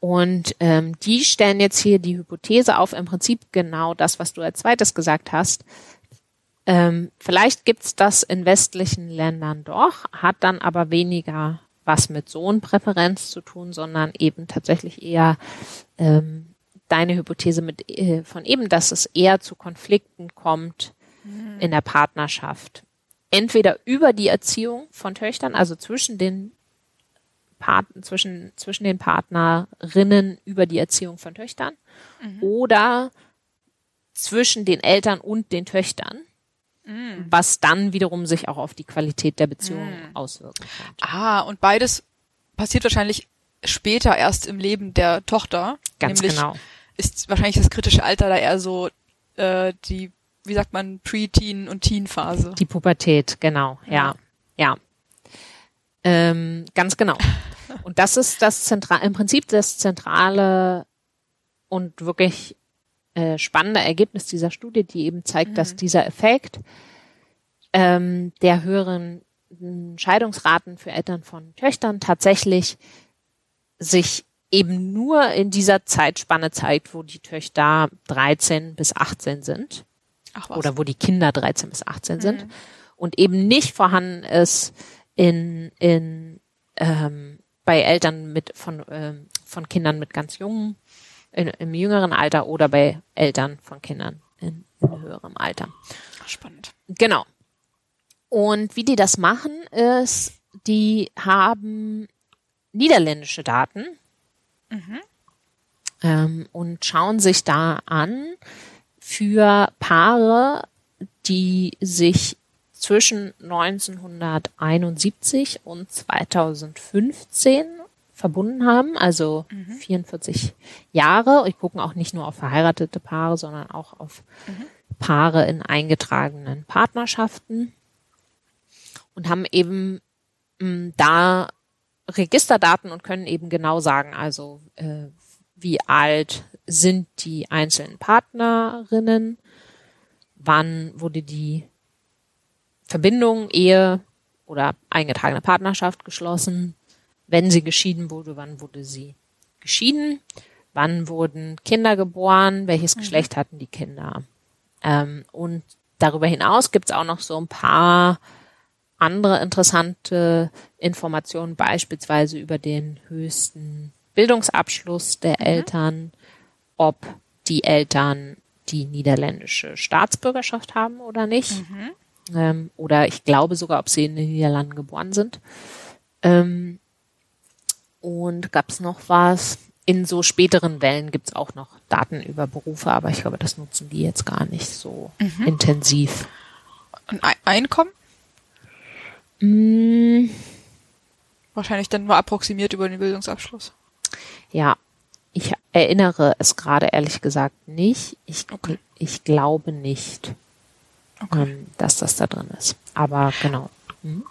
Und ähm, die stellen jetzt hier die Hypothese auf, im Prinzip genau das, was du als zweites gesagt hast. Ähm, vielleicht gibt's das in westlichen Ländern doch, hat dann aber weniger was mit Sohnpräferenz zu tun, sondern eben tatsächlich eher ähm, deine Hypothese mit äh, von eben, dass es eher zu Konflikten kommt mhm. in der Partnerschaft. Entweder über die Erziehung von Töchtern, also zwischen den Part zwischen, zwischen den Partnerinnen über die Erziehung von Töchtern mhm. oder zwischen den Eltern und den Töchtern, mhm. was dann wiederum sich auch auf die Qualität der Beziehung mhm. auswirken kann. Ah, und beides passiert wahrscheinlich später erst im Leben der Tochter. Ganz Nämlich genau. Ist wahrscheinlich das kritische Alter da eher so äh, die, wie sagt man, Pre-Teen und Teen-Phase. Die Pubertät, genau, ja. Ja. Ähm, ganz genau. Und das ist das zentral, im Prinzip das zentrale und wirklich äh, spannende Ergebnis dieser Studie, die eben zeigt, mhm. dass dieser Effekt ähm, der höheren Scheidungsraten für Eltern von Töchtern tatsächlich sich eben nur in dieser Zeitspanne zeigt, wo die Töchter 13 bis 18 sind. Ach was. Oder wo die Kinder 13 bis 18 mhm. sind. Und eben nicht vorhanden ist in, in ähm, bei Eltern mit von, ähm, von Kindern mit ganz jungen, in, im jüngeren Alter oder bei Eltern von Kindern in, in höherem Alter. Spannend. Genau. Und wie die das machen, ist, die haben niederländische Daten mhm. ähm, und schauen sich da an für Paare, die sich zwischen 1971 und 2015 verbunden haben, also mhm. 44 Jahre. Ich gucken auch nicht nur auf verheiratete Paare, sondern auch auf mhm. Paare in eingetragenen Partnerschaften und haben eben mh, mm, da Registerdaten und können eben genau sagen, also äh, wie alt sind die einzelnen Partnerinnen, wann wurde die Verbindung, Ehe oder eingetragene Partnerschaft geschlossen, wenn sie geschieden wurde, wann wurde sie geschieden, wann wurden Kinder geboren, welches mhm. Geschlecht hatten die Kinder. Ähm, und darüber hinaus gibt's auch noch so ein paar andere interessante Informationen, beispielsweise über den höchsten Bildungsabschluss der mhm. Eltern, ob die Eltern die niederländische Staatsbürgerschaft haben oder nicht. Mhm. Ähm, oder ich glaube sogar, ob sie in den Niederlanden geboren sind. Ähm, und gab es noch was? In so späteren Wellen gibt es auch noch Daten über Berufe, aber ich glaube, das nutzen die jetzt gar nicht so mhm. intensiv. Und Einkommen? Mm. Wahrscheinlich dann nur approximiert über den Bildungsabschluss. Ja, ich erinnere es gerade ehrlich gesagt nicht. Ich, okay. ich glaube nicht, okay. ähm, dass das da drin ist. Aber genau. Mhm.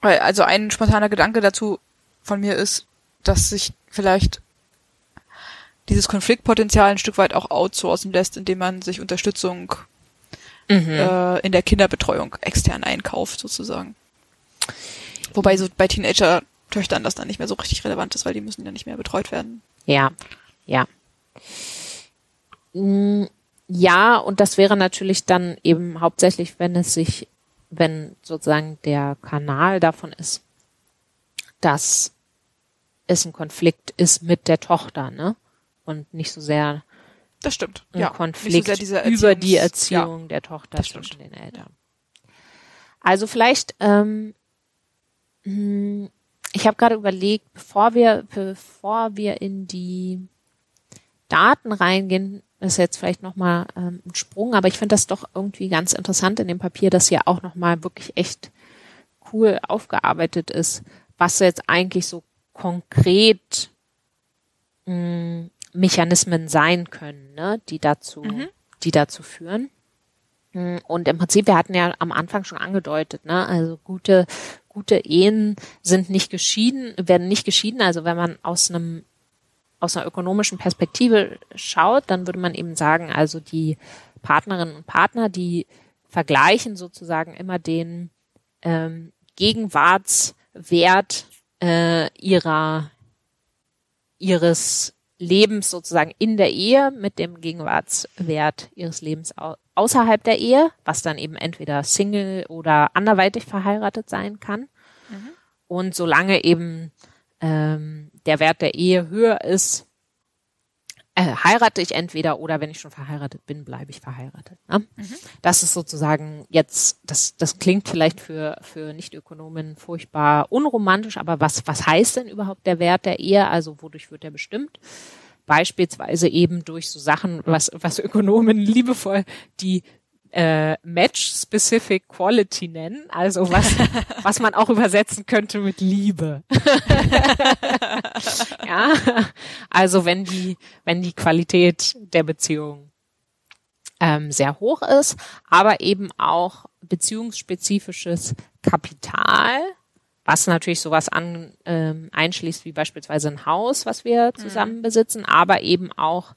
Also ein spontaner Gedanke dazu von mir ist, dass sich vielleicht dieses Konfliktpotenzial ein Stück weit auch outsourcen lässt, indem man sich Unterstützung mhm. äh, in der Kinderbetreuung extern einkauft, sozusagen. Wobei so bei Teenager-Töchtern das dann nicht mehr so richtig relevant ist, weil die müssen ja nicht mehr betreut werden. Ja, ja. Mm, ja, und das wäre natürlich dann eben hauptsächlich, wenn es sich, wenn sozusagen der Kanal davon ist, dass es ein Konflikt ist mit der Tochter, ne? Und nicht so sehr das stimmt. Ein ja. Konflikt so über die Erziehung ja. der Tochter zwischen den Eltern. Also vielleicht, ähm, hm, ich habe gerade überlegt, bevor wir, bevor wir in die Daten reingehen, ist jetzt vielleicht nochmal ähm, ein Sprung, aber ich finde das doch irgendwie ganz interessant in dem Papier, dass hier auch nochmal wirklich echt cool aufgearbeitet ist, was jetzt eigentlich so konkret mh, hm, Mechanismen sein können, ne, die dazu, mhm. die dazu führen. Mm, und im Prinzip, wir hatten ja am Anfang schon angedeutet, ne, also gute, gute Ehen sind nicht geschieden, werden nicht geschieden. Also wenn man aus einem, aus einer ökonomischen Perspektive schaut, dann würde man eben sagen, also die Partnerinnen und Partner, die vergleichen sozusagen immer den ähm, Gegenwartswert äh, ihrer ihres Lebens sozusagen in der Ehe mit dem Gegenwartswert ihres Lebens außerhalb der Ehe, was dann eben entweder Single oder anderweitig verheiratet sein kann. Mhm. Und solange eben ähm, der Wert der Ehe höher ist, äh, heirate ich entweder oder wenn ich schon verheiratet bin, bleibe ich verheiratet. Ne? Mhm. Das ist sozusagen jetzt, das, das klingt vielleicht für, für Nicht-Ökonomen furchtbar unromantisch, aber was, was heißt denn überhaupt der Wert der Ehe? Also wodurch wird er bestimmt? Beispielsweise eben durch so Sachen, was, was Ökonomen liebevoll die äh, Match-Specific Quality nennen, also was, was man auch übersetzen könnte mit Liebe. ja, also wenn die, wenn die Qualität der Beziehung ähm, sehr hoch ist, aber eben auch beziehungsspezifisches Kapital, was natürlich sowas an, ähm, einschließt wie beispielsweise ein Haus, was wir mhm. zusammen mhm. besitzen, aber eben auch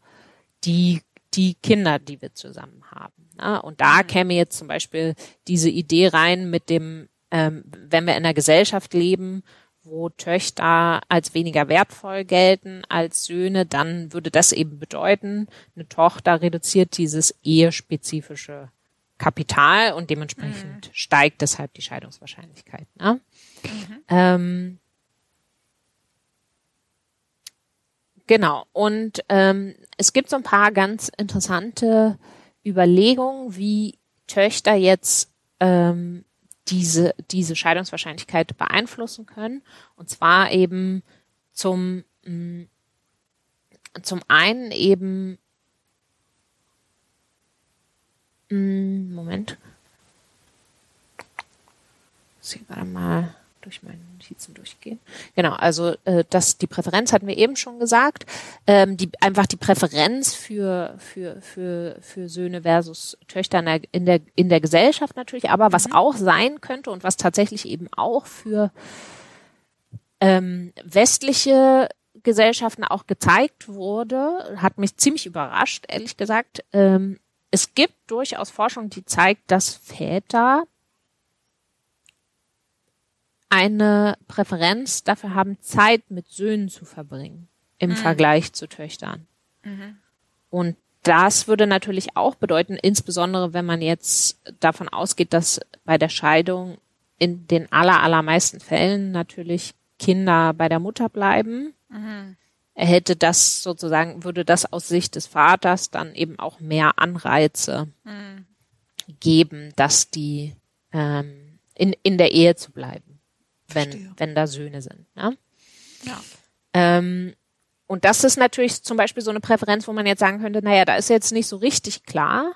die, die Kinder, die wir zusammen haben. Ne? Und da mhm. käme jetzt zum Beispiel diese Idee rein mit dem, ähm, wenn wir in einer Gesellschaft leben, wo Töchter als weniger wertvoll gelten als Söhne, dann würde das eben bedeuten, eine Tochter reduziert dieses ehespezifische Kapital und dementsprechend mhm. steigt deshalb die Scheidungswahrscheinlichkeit. Ne? Mhm. Ähm, genau. Und ähm, es gibt so ein paar ganz interessante Überlegungen, wie Töchter jetzt ähm, diese, diese Scheidungswahrscheinlichkeit beeinflussen können. Und zwar eben zum, mh, mm, zum einen eben, mh, mm, Moment, ich gerade mal durch meine Notizen durchgehen. Genau, also äh, das die Präferenz hatten wir eben schon gesagt, ähm, die einfach die Präferenz für für für für Söhne versus Töchter in der in der, in der Gesellschaft natürlich, aber was mhm. auch sein könnte und was tatsächlich eben auch für ähm, westliche Gesellschaften auch gezeigt wurde, hat mich ziemlich überrascht, ehrlich gesagt. Ähm, es gibt durchaus Forschung, die zeigt, dass Väter eine Präferenz dafür haben, Zeit mit Söhnen zu verbringen im mhm. Vergleich zu Töchtern. Mhm. Und das würde natürlich auch bedeuten, insbesondere wenn man jetzt davon ausgeht, dass bei der Scheidung in den aller, allermeisten Fällen natürlich Kinder bei der Mutter bleiben, mhm. hätte das sozusagen, würde das aus Sicht des Vaters dann eben auch mehr Anreize mhm. geben, dass die ähm, in, in der Ehe zu bleiben wenn, wenn da Söhne sind. Ne? Ja. Ähm, und das ist natürlich zum Beispiel so eine Präferenz, wo man jetzt sagen könnte, naja, da ist jetzt nicht so richtig klar.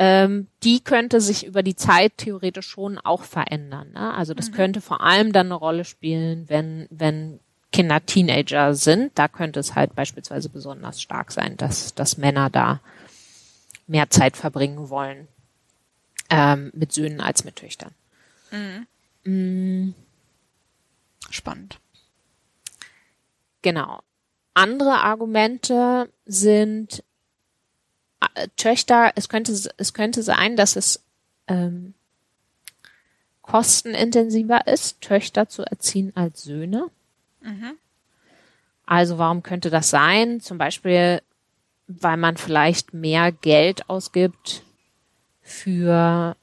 Ähm, die könnte sich über die Zeit theoretisch schon auch verändern. Ne? Also das mhm. könnte vor allem dann eine Rolle spielen, wenn, wenn Kinder Teenager sind. Da könnte es halt beispielsweise besonders stark sein, dass, dass Männer da mehr Zeit verbringen wollen ähm, mit Söhnen als mit Töchtern. Mhm. Mm. Spannend. Genau. Andere Argumente sind äh, Töchter, es könnte, es könnte sein, dass es ähm, kostenintensiver ist, Töchter zu erziehen als Söhne. Mhm. Also warum könnte das sein? Zum Beispiel, weil man vielleicht mehr Geld ausgibt für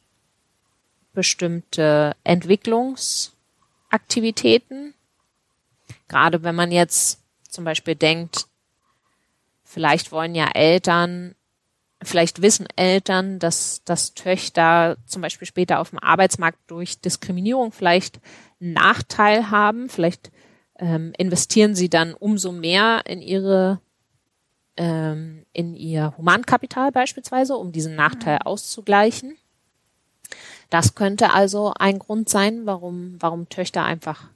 bestimmte Entwicklungs- Aktivitäten. Gerade wenn man jetzt zum Beispiel denkt, vielleicht wollen ja Eltern, vielleicht wissen Eltern, dass, dass Töchter zum Beispiel später auf dem Arbeitsmarkt durch Diskriminierung vielleicht einen Nachteil haben. Vielleicht ähm, investieren sie dann umso mehr in ihre ähm, in ihr Humankapital beispielsweise, um diesen Nachteil mhm. auszugleichen. Das könnte also ein Grund sein, warum, warum Töchter einfach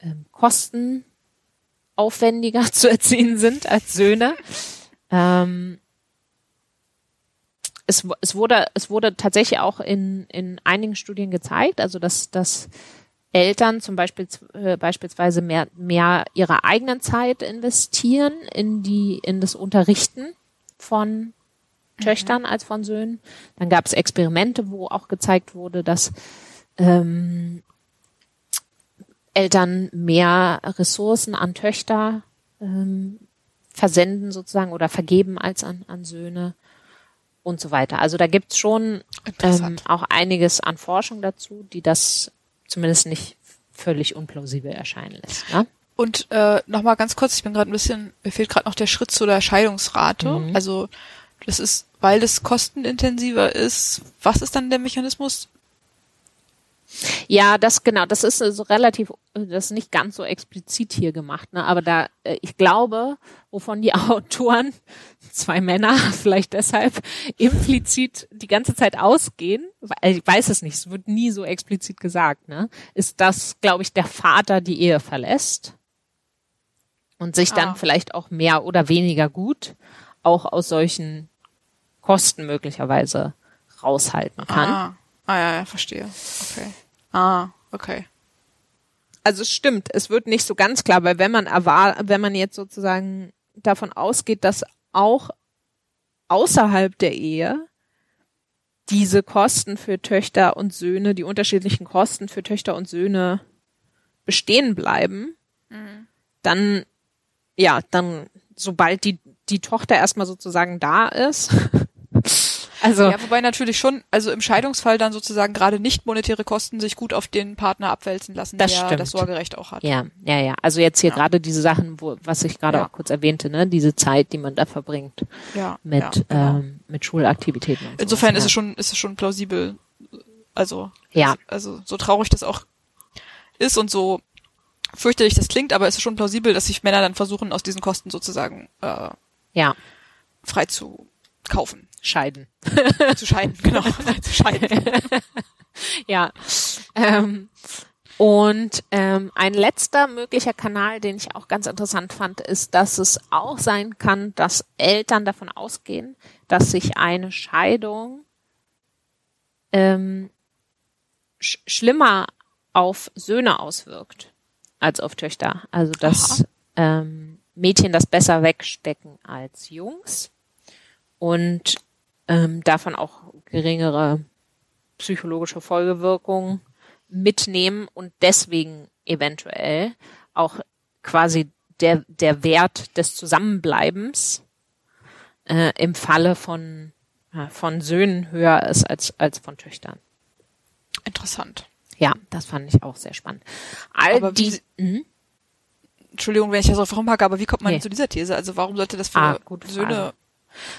ähm, kostenaufwendiger zu erziehen sind als Söhne. Ähm, es, es, wurde, es wurde tatsächlich auch in, in einigen Studien gezeigt, also dass, dass Eltern zum Beispiel äh, beispielsweise mehr, mehr ihrer eigenen Zeit investieren in die in das Unterrichten von Töchtern als von Söhnen. Dann gab es Experimente, wo auch gezeigt wurde, dass ähm, Eltern mehr Ressourcen an Töchter ähm, versenden sozusagen oder vergeben als an, an Söhne und so weiter. Also da gibt's schon ähm, auch einiges an Forschung dazu, die das zumindest nicht völlig unplausibel erscheinen lässt. Ne? Und äh, nochmal ganz kurz, ich bin gerade ein bisschen, mir fehlt gerade noch der Schritt zu der Scheidungsrate. Mhm. Also das ist, weil das kostenintensiver ist. Was ist dann der Mechanismus? Ja, das genau, das ist so relativ, das ist nicht ganz so explizit hier gemacht, ne? Aber da, äh, ich glaube, wovon die Autoren, zwei Männer, vielleicht deshalb, implizit die ganze Zeit ausgehen, ich weiß es nicht, es wird nie so explizit gesagt, ne? Ist, dass, glaube ich, der Vater die Ehe verlässt und sich dann ah. vielleicht auch mehr oder weniger gut auch aus solchen Kosten möglicherweise raushalten kann. Ah, ah ja, ja, verstehe. Okay. Ah, okay. Also es stimmt, es wird nicht so ganz klar, weil wenn man erwartet, wenn man jetzt sozusagen davon ausgeht, dass auch außerhalb der Ehe diese Kosten für Töchter und Söhne, die unterschiedlichen Kosten für Töchter und Söhne bestehen bleiben, mhm. dann, ja, dann, sobald die, die Tochter erstmal sozusagen da ist, Also ja, wobei natürlich schon, also im Scheidungsfall dann sozusagen gerade nicht monetäre Kosten sich gut auf den Partner abwälzen lassen, das der stimmt. das Sorgerecht auch hat. Ja, ja, ja. Also jetzt hier ja. gerade diese Sachen, wo, was ich gerade ja. auch kurz erwähnte, ne, diese Zeit, die man da verbringt ja, mit ja, genau. ähm, mit Schulaktivitäten. Und Insofern sowas, ist es schon ist es schon plausibel. Also ja, also so traurig das auch ist und so fürchterlich das klingt, aber es ist schon plausibel, dass sich Männer dann versuchen, aus diesen Kosten sozusagen äh, ja frei zu kaufen. Scheiden. zu scheiden, genau. zu scheiden. ja. Ähm, und ähm, ein letzter möglicher Kanal, den ich auch ganz interessant fand, ist, dass es auch sein kann, dass Eltern davon ausgehen, dass sich eine Scheidung ähm, sch schlimmer auf Söhne auswirkt als auf Töchter. Also dass ähm, Mädchen das besser wegstecken als Jungs und ähm, davon auch geringere psychologische Folgewirkungen mitnehmen und deswegen eventuell auch quasi der, der Wert des Zusammenbleibens äh, im Falle von, äh, von Söhnen höher ist als, als von Töchtern. Interessant. Ja, das fand ich auch sehr spannend. All aber die, wie, mh? Entschuldigung, wenn ich das drauf rumpacke, aber wie kommt man nee. zu dieser These? Also warum sollte das für ah, Söhne Frage.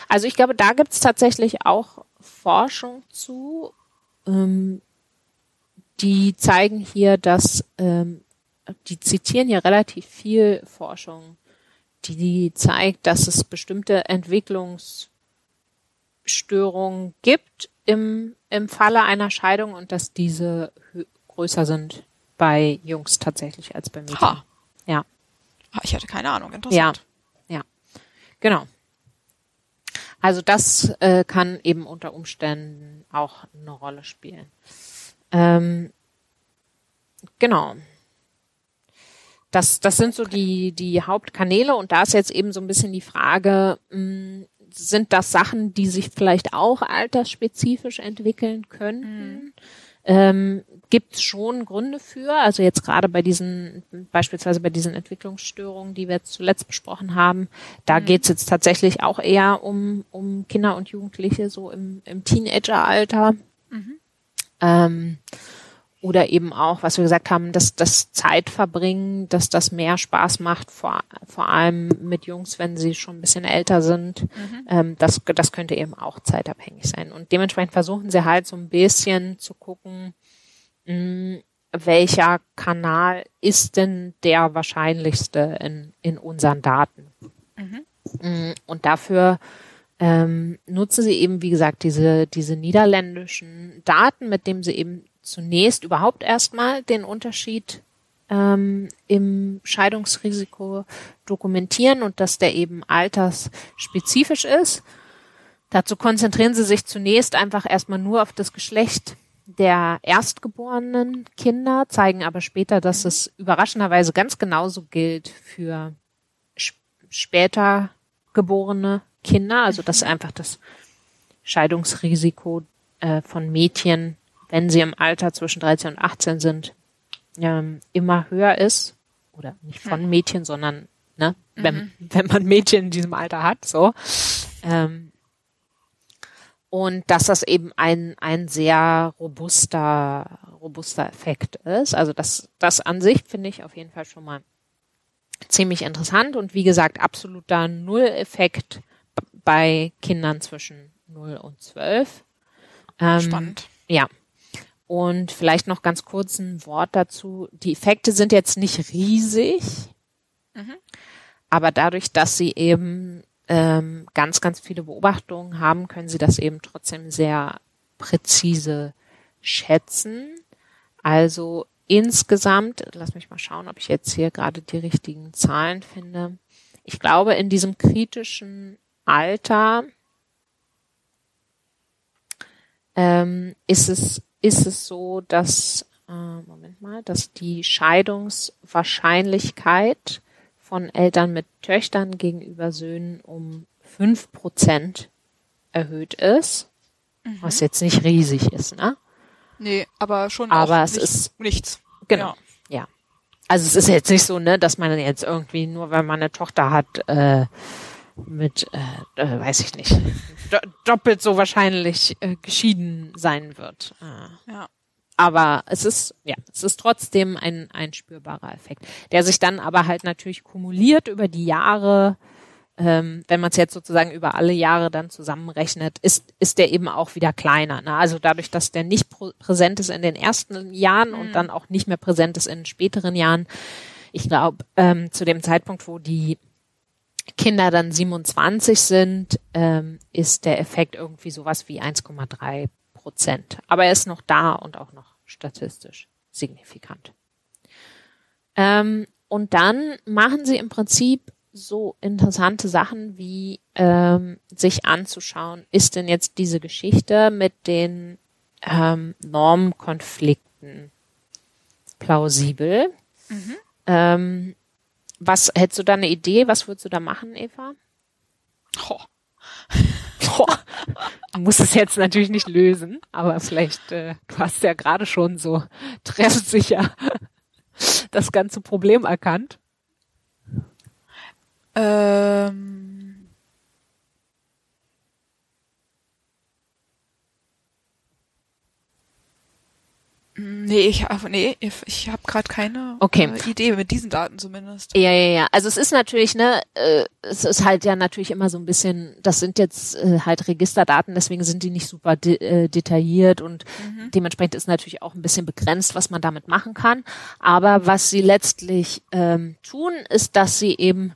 Also ich glaube, da gibt es tatsächlich auch Forschung zu, ähm, die zeigen hier, dass ähm, die zitieren hier relativ viel Forschung, die, die zeigt, dass es bestimmte Entwicklungsstörungen gibt im, im Falle einer Scheidung und dass diese größer sind bei Jungs tatsächlich als bei Mädchen. Ha. Ja. Ich hatte keine Ahnung, interessant. Ja, ja. Genau. Also das äh, kann eben unter Umständen auch eine Rolle spielen. Ähm, genau. Das, das sind so die, die Hauptkanäle und da ist jetzt eben so ein bisschen die Frage, mh, hm, sind das Sachen, die sich vielleicht auch altersspezifisch entwickeln könnten? Mhm. Ähm, gibt es schon Gründe für. Also jetzt gerade bei diesen, beispielsweise bei diesen Entwicklungsstörungen, die wir jetzt zuletzt besprochen haben, da mhm. geht es jetzt tatsächlich auch eher um, um Kinder und Jugendliche so im, im Teenageralter. Mhm. Ähm, oder eben auch, was wir gesagt haben, dass das Zeitverbringen, dass das mehr Spaß macht, vor, vor allem mit Jungs, wenn sie schon ein bisschen älter sind. Mhm. Ähm, das, das könnte eben auch zeitabhängig sein. Und dementsprechend versuchen sie halt so ein bisschen zu gucken, mh, welcher Kanal ist denn der wahrscheinlichste in, in unseren Daten. Mhm. Und dafür ähm, nutzen sie eben, wie gesagt, diese, diese niederländischen Daten, mit denen sie eben zunächst überhaupt erstmal den Unterschied ähm, im Scheidungsrisiko dokumentieren und dass der eben altersspezifisch ist. Dazu konzentrieren sie sich zunächst einfach erstmal nur auf das Geschlecht der erstgeborenen Kinder, zeigen aber später, dass es überraschenderweise ganz genauso gilt für später geborene Kinder, also dass einfach das Scheidungsrisiko äh, von Mädchen wenn sie im Alter zwischen 13 und 18 sind, ähm, immer höher ist. Oder nicht von. Mädchen, sondern ne, wenn, mhm. wenn man Mädchen in diesem Alter hat, so. Ähm, und dass das eben ein, ein sehr robuster, robuster Effekt ist. Also das, das an sich finde ich auf jeden Fall schon mal ziemlich interessant und wie gesagt, absoluter Null-Effekt bei Kindern zwischen 0 und 12. Ähm, Spannend. Ja. Und vielleicht noch ganz kurz ein Wort dazu. Die Effekte sind jetzt nicht riesig, mhm. aber dadurch, dass sie eben ähm, ganz, ganz viele Beobachtungen haben, können sie das eben trotzdem sehr präzise schätzen. Also insgesamt, lass mich mal schauen, ob ich jetzt hier gerade die richtigen Zahlen finde. Ich glaube, in diesem kritischen Alter ähm, ist es ist es so, dass, äh, Moment mal, dass die Scheidungswahrscheinlichkeit von Eltern mit Töchtern gegenüber Söhnen um fünf Prozent erhöht ist. Mhm. Was jetzt nicht riesig ist, ne? Nee, aber schon aber es nicht, ist nichts. Genau. Ja. ja. Also es ist jetzt nicht so, ne, dass man jetzt irgendwie nur, wenn man eine Tochter hat, äh, mit, äh, äh, weiß ich nicht, do doppelt so wahrscheinlich äh, geschieden sein wird. Äh. Ja. Aber es ist, ja, es ist trotzdem ein, ein spürbarer Effekt, der sich dann aber halt natürlich kumuliert über die Jahre. Ähm, wenn man es jetzt sozusagen über alle Jahre dann zusammenrechnet, ist, ist der eben auch wieder kleiner. Ne? Also dadurch, dass der nicht präsent ist in den ersten Jahren mhm. und dann auch nicht mehr präsent ist in späteren Jahren. Ich glaube, ähm, zu dem Zeitpunkt, wo die Kinder dann 27 sind, ähm, ist der Effekt irgendwie sowas wie 1,3 Prozent. Aber er ist noch da und auch noch statistisch signifikant. Ähm, und dann machen sie im Prinzip so interessante Sachen wie ähm, sich anzuschauen, ist denn jetzt diese Geschichte mit den ähm, Normkonflikten plausibel? Mhm. Ähm, was hättest du da eine Idee? Was würdest du da machen, Eva? Oh. Du musst es jetzt natürlich nicht lösen, aber vielleicht, äh, du hast ja gerade schon so treffsicher das ganze Problem erkannt. Ähm Nee, ich habe nee, ich habe gerade keine okay. äh, Idee mit diesen Daten zumindest. Ja, ja, ja. Also es ist natürlich, ne, äh, es ist halt ja natürlich immer so ein bisschen, das sind jetzt äh, halt Registerdaten, deswegen sind die nicht super de äh, detailliert und mhm. dementsprechend ist natürlich auch ein bisschen begrenzt, was man damit machen kann. Aber was sie letztlich ähm, tun, ist, dass sie eben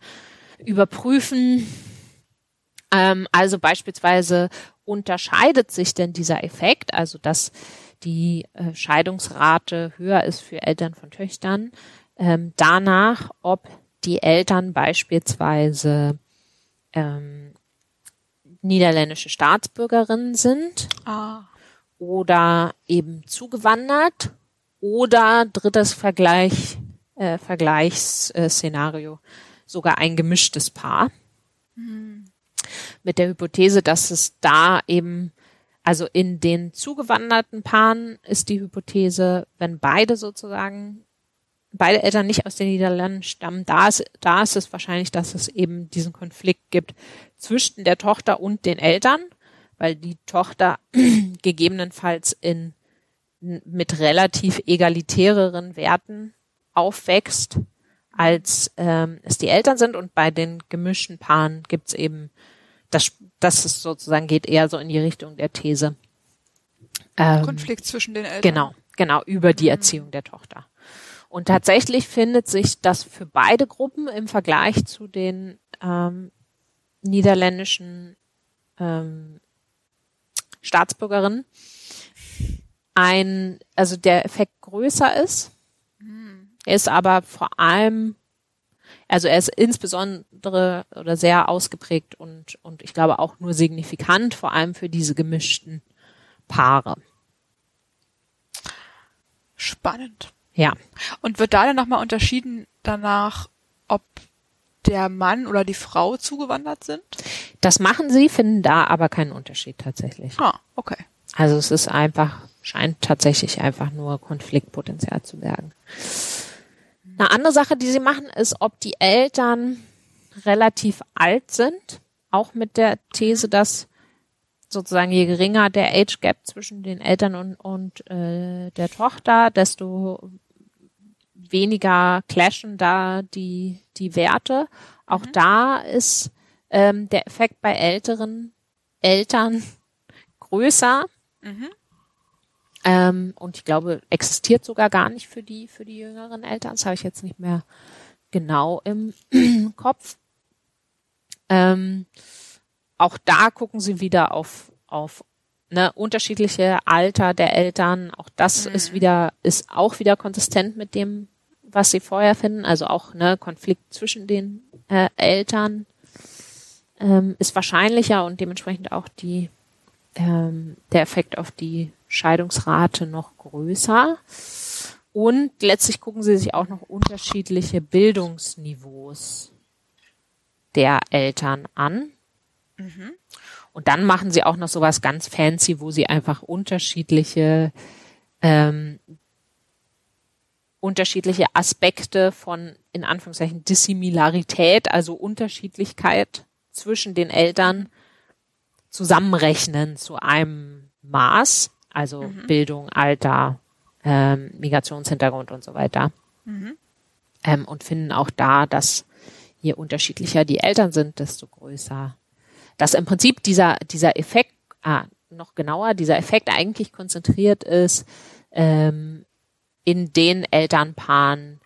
überprüfen, ähm, also beispielsweise unterscheidet sich denn dieser Effekt, also dass die äh, Scheidungsrate höher ist für Eltern von Töchtern. Ähm, danach, ob die Eltern beispielsweise ähm, niederländische Staatsbürgerinnen sind ah. oder eben zugewandert oder drittes Vergleich, äh, Vergleichsszenario, sogar ein gemischtes Paar. Mhm. Mit der Hypothese, dass es da eben also in den zugewanderten Paaren ist die Hypothese, wenn beide sozusagen, beide Eltern nicht aus den Niederlanden stammen, da ist, da ist es wahrscheinlich, dass es eben diesen Konflikt gibt zwischen der Tochter und den Eltern, weil die Tochter gegebenenfalls in, mit relativ egalitäreren Werten aufwächst, als ähm, es die Eltern sind. Und bei den gemischten Paaren gibt's eben das, das ist sozusagen geht eher so in die Richtung der These. Ähm, Konflikt zwischen den Eltern. Genau, genau, über die mhm. Erziehung der Tochter. Und tatsächlich findet sich das für beide Gruppen im Vergleich zu den ähm, niederländischen ähm, Staatsbürgerinnen ein, also der Effekt größer ist. Mhm. Er ist aber vor allem also er ist insbesondere oder sehr ausgeprägt und, und ich glaube auch nur signifikant, vor allem für diese gemischten Paare. Spannend. Ja. Und wird da dann nochmal unterschieden danach, ob der Mann oder die Frau zugewandert sind? Das machen sie, finden da aber keinen Unterschied tatsächlich. Ah, okay. Also es ist einfach, scheint tatsächlich einfach nur Konfliktpotenzial zu bergen. Eine andere Sache, die sie machen, ist, ob die Eltern relativ alt sind. Auch mit der These, dass sozusagen je geringer der Age Gap zwischen den Eltern und, und äh, der Tochter, desto weniger clashen da die, die Werte. Auch mhm. da ist ähm, der Effekt bei älteren Eltern größer. Mhm. Ähm, und ich glaube, existiert sogar gar nicht für die, für die jüngeren Eltern. Das habe ich jetzt nicht mehr genau im Kopf. Ähm, auch da gucken sie wieder auf, auf ne, unterschiedliche Alter der Eltern. Auch das mhm. ist wieder, ist auch wieder konsistent mit dem, was sie vorher finden. Also auch ne, Konflikt zwischen den äh, Eltern ähm, ist wahrscheinlicher und dementsprechend auch die ähm, der Effekt auf die Scheidungsrate noch größer. Und letztlich gucken sie sich auch noch unterschiedliche Bildungsniveaus der Eltern an. Mhm. Und dann machen sie auch noch sowas ganz fancy, wo sie einfach unterschiedliche ähm, unterschiedliche Aspekte von in Anführungszeichen Dissimilarität, also Unterschiedlichkeit zwischen den Eltern zusammenrechnen zu einem Maß, also mhm. Bildung, Alter, ähm, Migrationshintergrund und so weiter. Mhm. Ähm, und finden auch da, dass je unterschiedlicher die Eltern sind, desto größer. Dass im Prinzip dieser, dieser Effekt, ah, noch genauer, dieser Effekt eigentlich konzentriert ist ähm, in den Elternpaaren,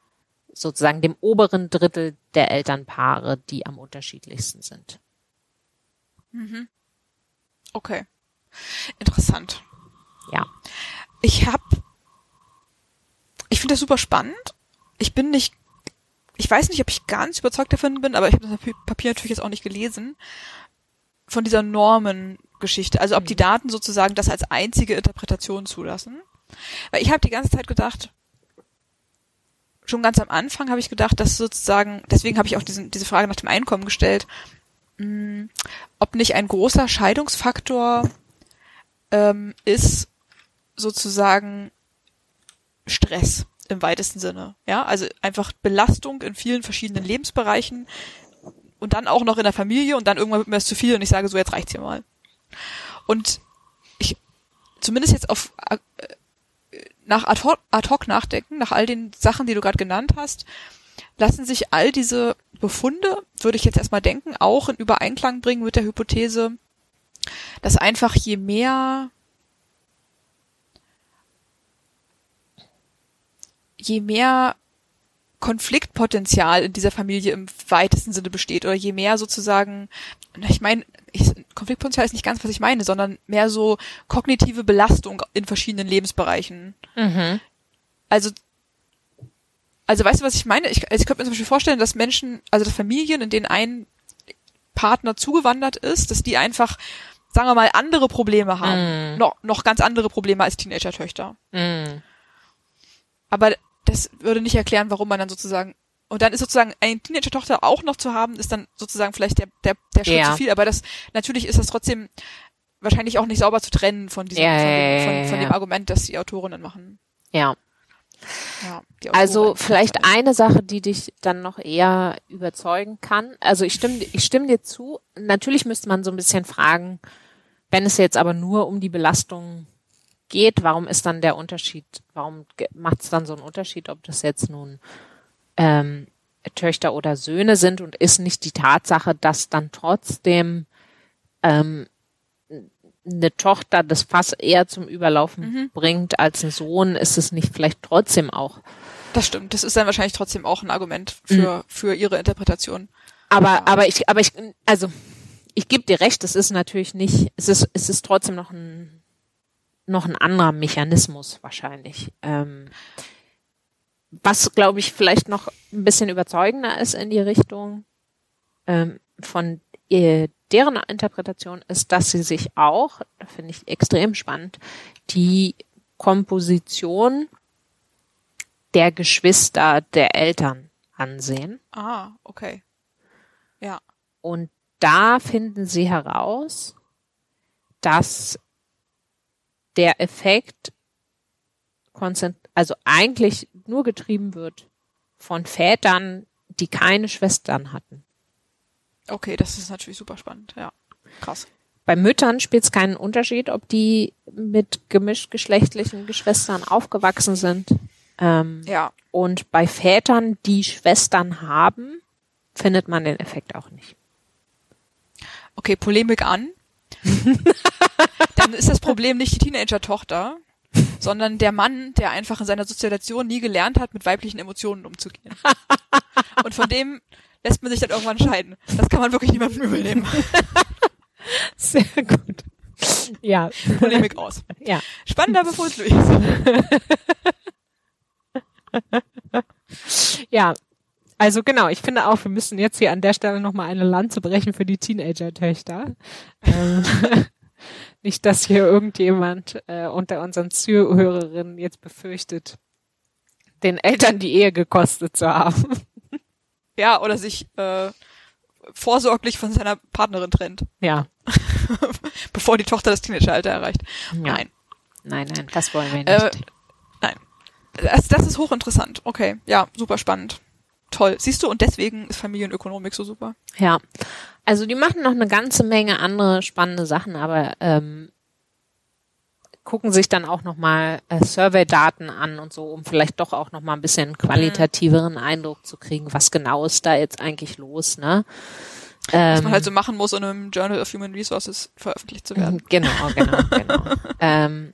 sozusagen dem oberen Drittel der Elternpaare, die am unterschiedlichsten sind. Mhm. Okay. Interessant. Ja. Ich habe, ich finde das super spannend. Ich bin nicht, ich weiß nicht, ob ich ganz überzeugt davon bin, aber ich habe das Papier natürlich jetzt auch nicht gelesen von dieser Normengeschichte. Also ob die mhm. Daten sozusagen das als einzige Interpretation zulassen. Weil ich habe die ganze Zeit gedacht, schon ganz am Anfang habe ich gedacht, dass sozusagen, deswegen habe ich auch diesen, diese Frage nach dem Einkommen gestellt, mh, hm, ob nicht ein großer Scheidungsfaktor ähm, ist sozusagen Stress im weitesten Sinne. Ja, also einfach Belastung in vielen verschiedenen Lebensbereichen und dann auch noch in der Familie und dann irgendwann wird mir das zu viel und ich sage so, jetzt reicht's hier mal. Und ich, zumindest jetzt auf, äh, nach ad hoc, ad hoc nachdenken, nach all den Sachen, die du gerade genannt hast, lassen sich all diese Befunde, würde ich jetzt erstmal denken, auch in Übereinklang bringen mit der Hypothese, dass einfach je mehr je mehr Konfliktpotenzial in dieser Familie im weitesten Sinne besteht oder je mehr sozusagen, ich meine, ich, Konfliktpotenzial ist nicht ganz, was ich meine, sondern mehr so kognitive Belastung in verschiedenen Lebensbereichen. Mhm. Also also weißt du, was ich meine? Ich, also ich könnte mir zum Beispiel vorstellen, dass Menschen, also dass Familien, in denen ein Partner zugewandert ist, dass die einfach, sagen wir mal, andere Probleme haben. Mm. Noch, noch ganz andere Probleme als Teenager-Töchter. Mm. Aber das würde nicht erklären, warum man dann sozusagen und dann ist sozusagen eine Teenager-Tochter auch noch zu haben, ist dann sozusagen vielleicht der, der, der Schritt ja. zu viel. Aber das, natürlich ist das trotzdem wahrscheinlich auch nicht sauber zu trennen von diesem, ja, von, dem, von, von dem Argument, das die Autorinnen machen. Ja. Ja, also vielleicht eine Sache, die dich dann noch eher überzeugen kann. Also ich stimme, ich stimme dir zu. Natürlich müsste man so ein bisschen fragen, wenn es jetzt aber nur um die Belastung geht, warum ist dann der Unterschied, warum macht es dann so einen Unterschied, ob das jetzt nun ähm, Töchter oder Söhne sind und ist nicht die Tatsache, dass dann trotzdem ähm, eine Tochter das Fass eher zum Überlaufen mhm. bringt als ein Sohn, ist es nicht vielleicht trotzdem auch. Das stimmt. Das ist dann wahrscheinlich trotzdem auch ein Argument für, mhm. für ihre Interpretation. Aber, ja. aber ich, aber ich, also, ich gebe dir recht, es ist natürlich nicht, es ist, es ist trotzdem noch ein, noch ein anderer Mechanismus wahrscheinlich. Ähm, was, glaube ich, vielleicht noch ein bisschen überzeugender ist in die Richtung ähm, von ihr, deren Interpretation ist, dass sie sich auch, da finde ich extrem spannend, die Komposition der Geschwister der Eltern ansehen. Ah, okay. Ja. Und da finden sie heraus, dass der Effekt also eigentlich nur getrieben wird von Vätern, die keine Schwestern hatten. Okay, das ist natürlich super spannend, ja. Krass. Bei Müttern spielt es keinen Unterschied, ob die mit gemischtgeschlechtlichen Geschwistern aufgewachsen sind. Ähm, ja. Und bei Vätern, die Schwestern haben, findet man den Effekt auch nicht. Okay, Polemik an. Dann ist das Problem nicht die Teenager-Tochter, sondern der Mann, der einfach in seiner Sozialisation nie gelernt hat, mit weiblichen Emotionen umzugehen. Und von dem lässt man sich dann irgendwann scheiden. Das kann man wirklich niemandem übernehmen. Sehr gut. Ja. Polemik aus. Ja. Spannender Befund, Luis. ja. Also genau, ich finde auch, wir müssen jetzt hier an der Stelle nochmal eine Lanze brechen für die Teenager-Töchter. ähm, nicht, dass hier irgendjemand äh, unter unseren Zuhörerinnen jetzt befürchtet, den Eltern die Ehe gekostet zu haben. Ja, oder sich äh, vorsorglich von seiner Partnerin trennt. Ja. Bevor die Tochter das Teenageralter erreicht. Ja. Nein. Nein, nein, das wollen wir nicht. Äh, nein. Das, das ist hochinteressant. Okay, ja, super spannend. Toll. Siehst du, und deswegen ist Familienökonomik so super. Ja. Also die machen noch eine ganze Menge andere spannende Sachen, aber ähm, gucken sich dann auch nochmal äh, Survey-Daten an und so, um vielleicht doch auch nochmal ein bisschen qualitativeren Eindruck zu kriegen, was genau ist da jetzt eigentlich los, ne? Was man halt so machen muss, um im Journal of Human Resources veröffentlicht zu werden. Genau, genau, genau. ähm,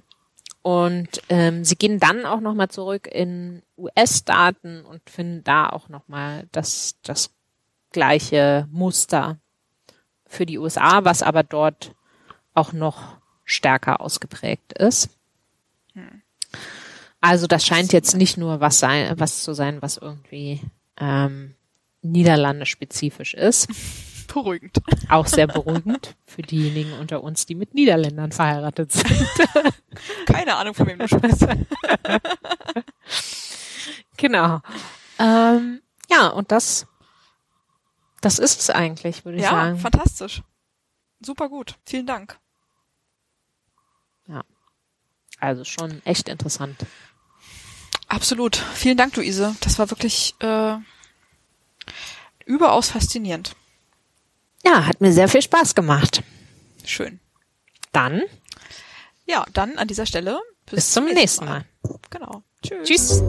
und ähm, sie gehen dann auch nochmal zurück in US-Daten und finden da auch nochmal das, das gleiche Muster für die USA, was aber dort auch noch stärker ausgeprägt ist. Hm. Also das scheint jetzt nicht nur was sein, was zu sein, was irgendwie ähm, Niederlande spezifisch ist. Beruhigend. Auch sehr beruhigend für diejenigen unter uns, die mit Niederländern verheiratet sind. Keine Ahnung, von wem du sprichst. genau. Ähm, ja, und das, das ist es eigentlich, würde ich ja, sagen. Ja, fantastisch. Super gut. Vielen Dank. Ja. Also schon echt interessant. Absolut. Vielen Dank, Luise. Das war wirklich äh, überaus faszinierend. Ja, hat mir sehr viel Spaß gemacht. Schön. Dann? Ja, dann an dieser Stelle bis, bis zum nächsten Mal. Mal. Genau. Tschüss. Tschüss.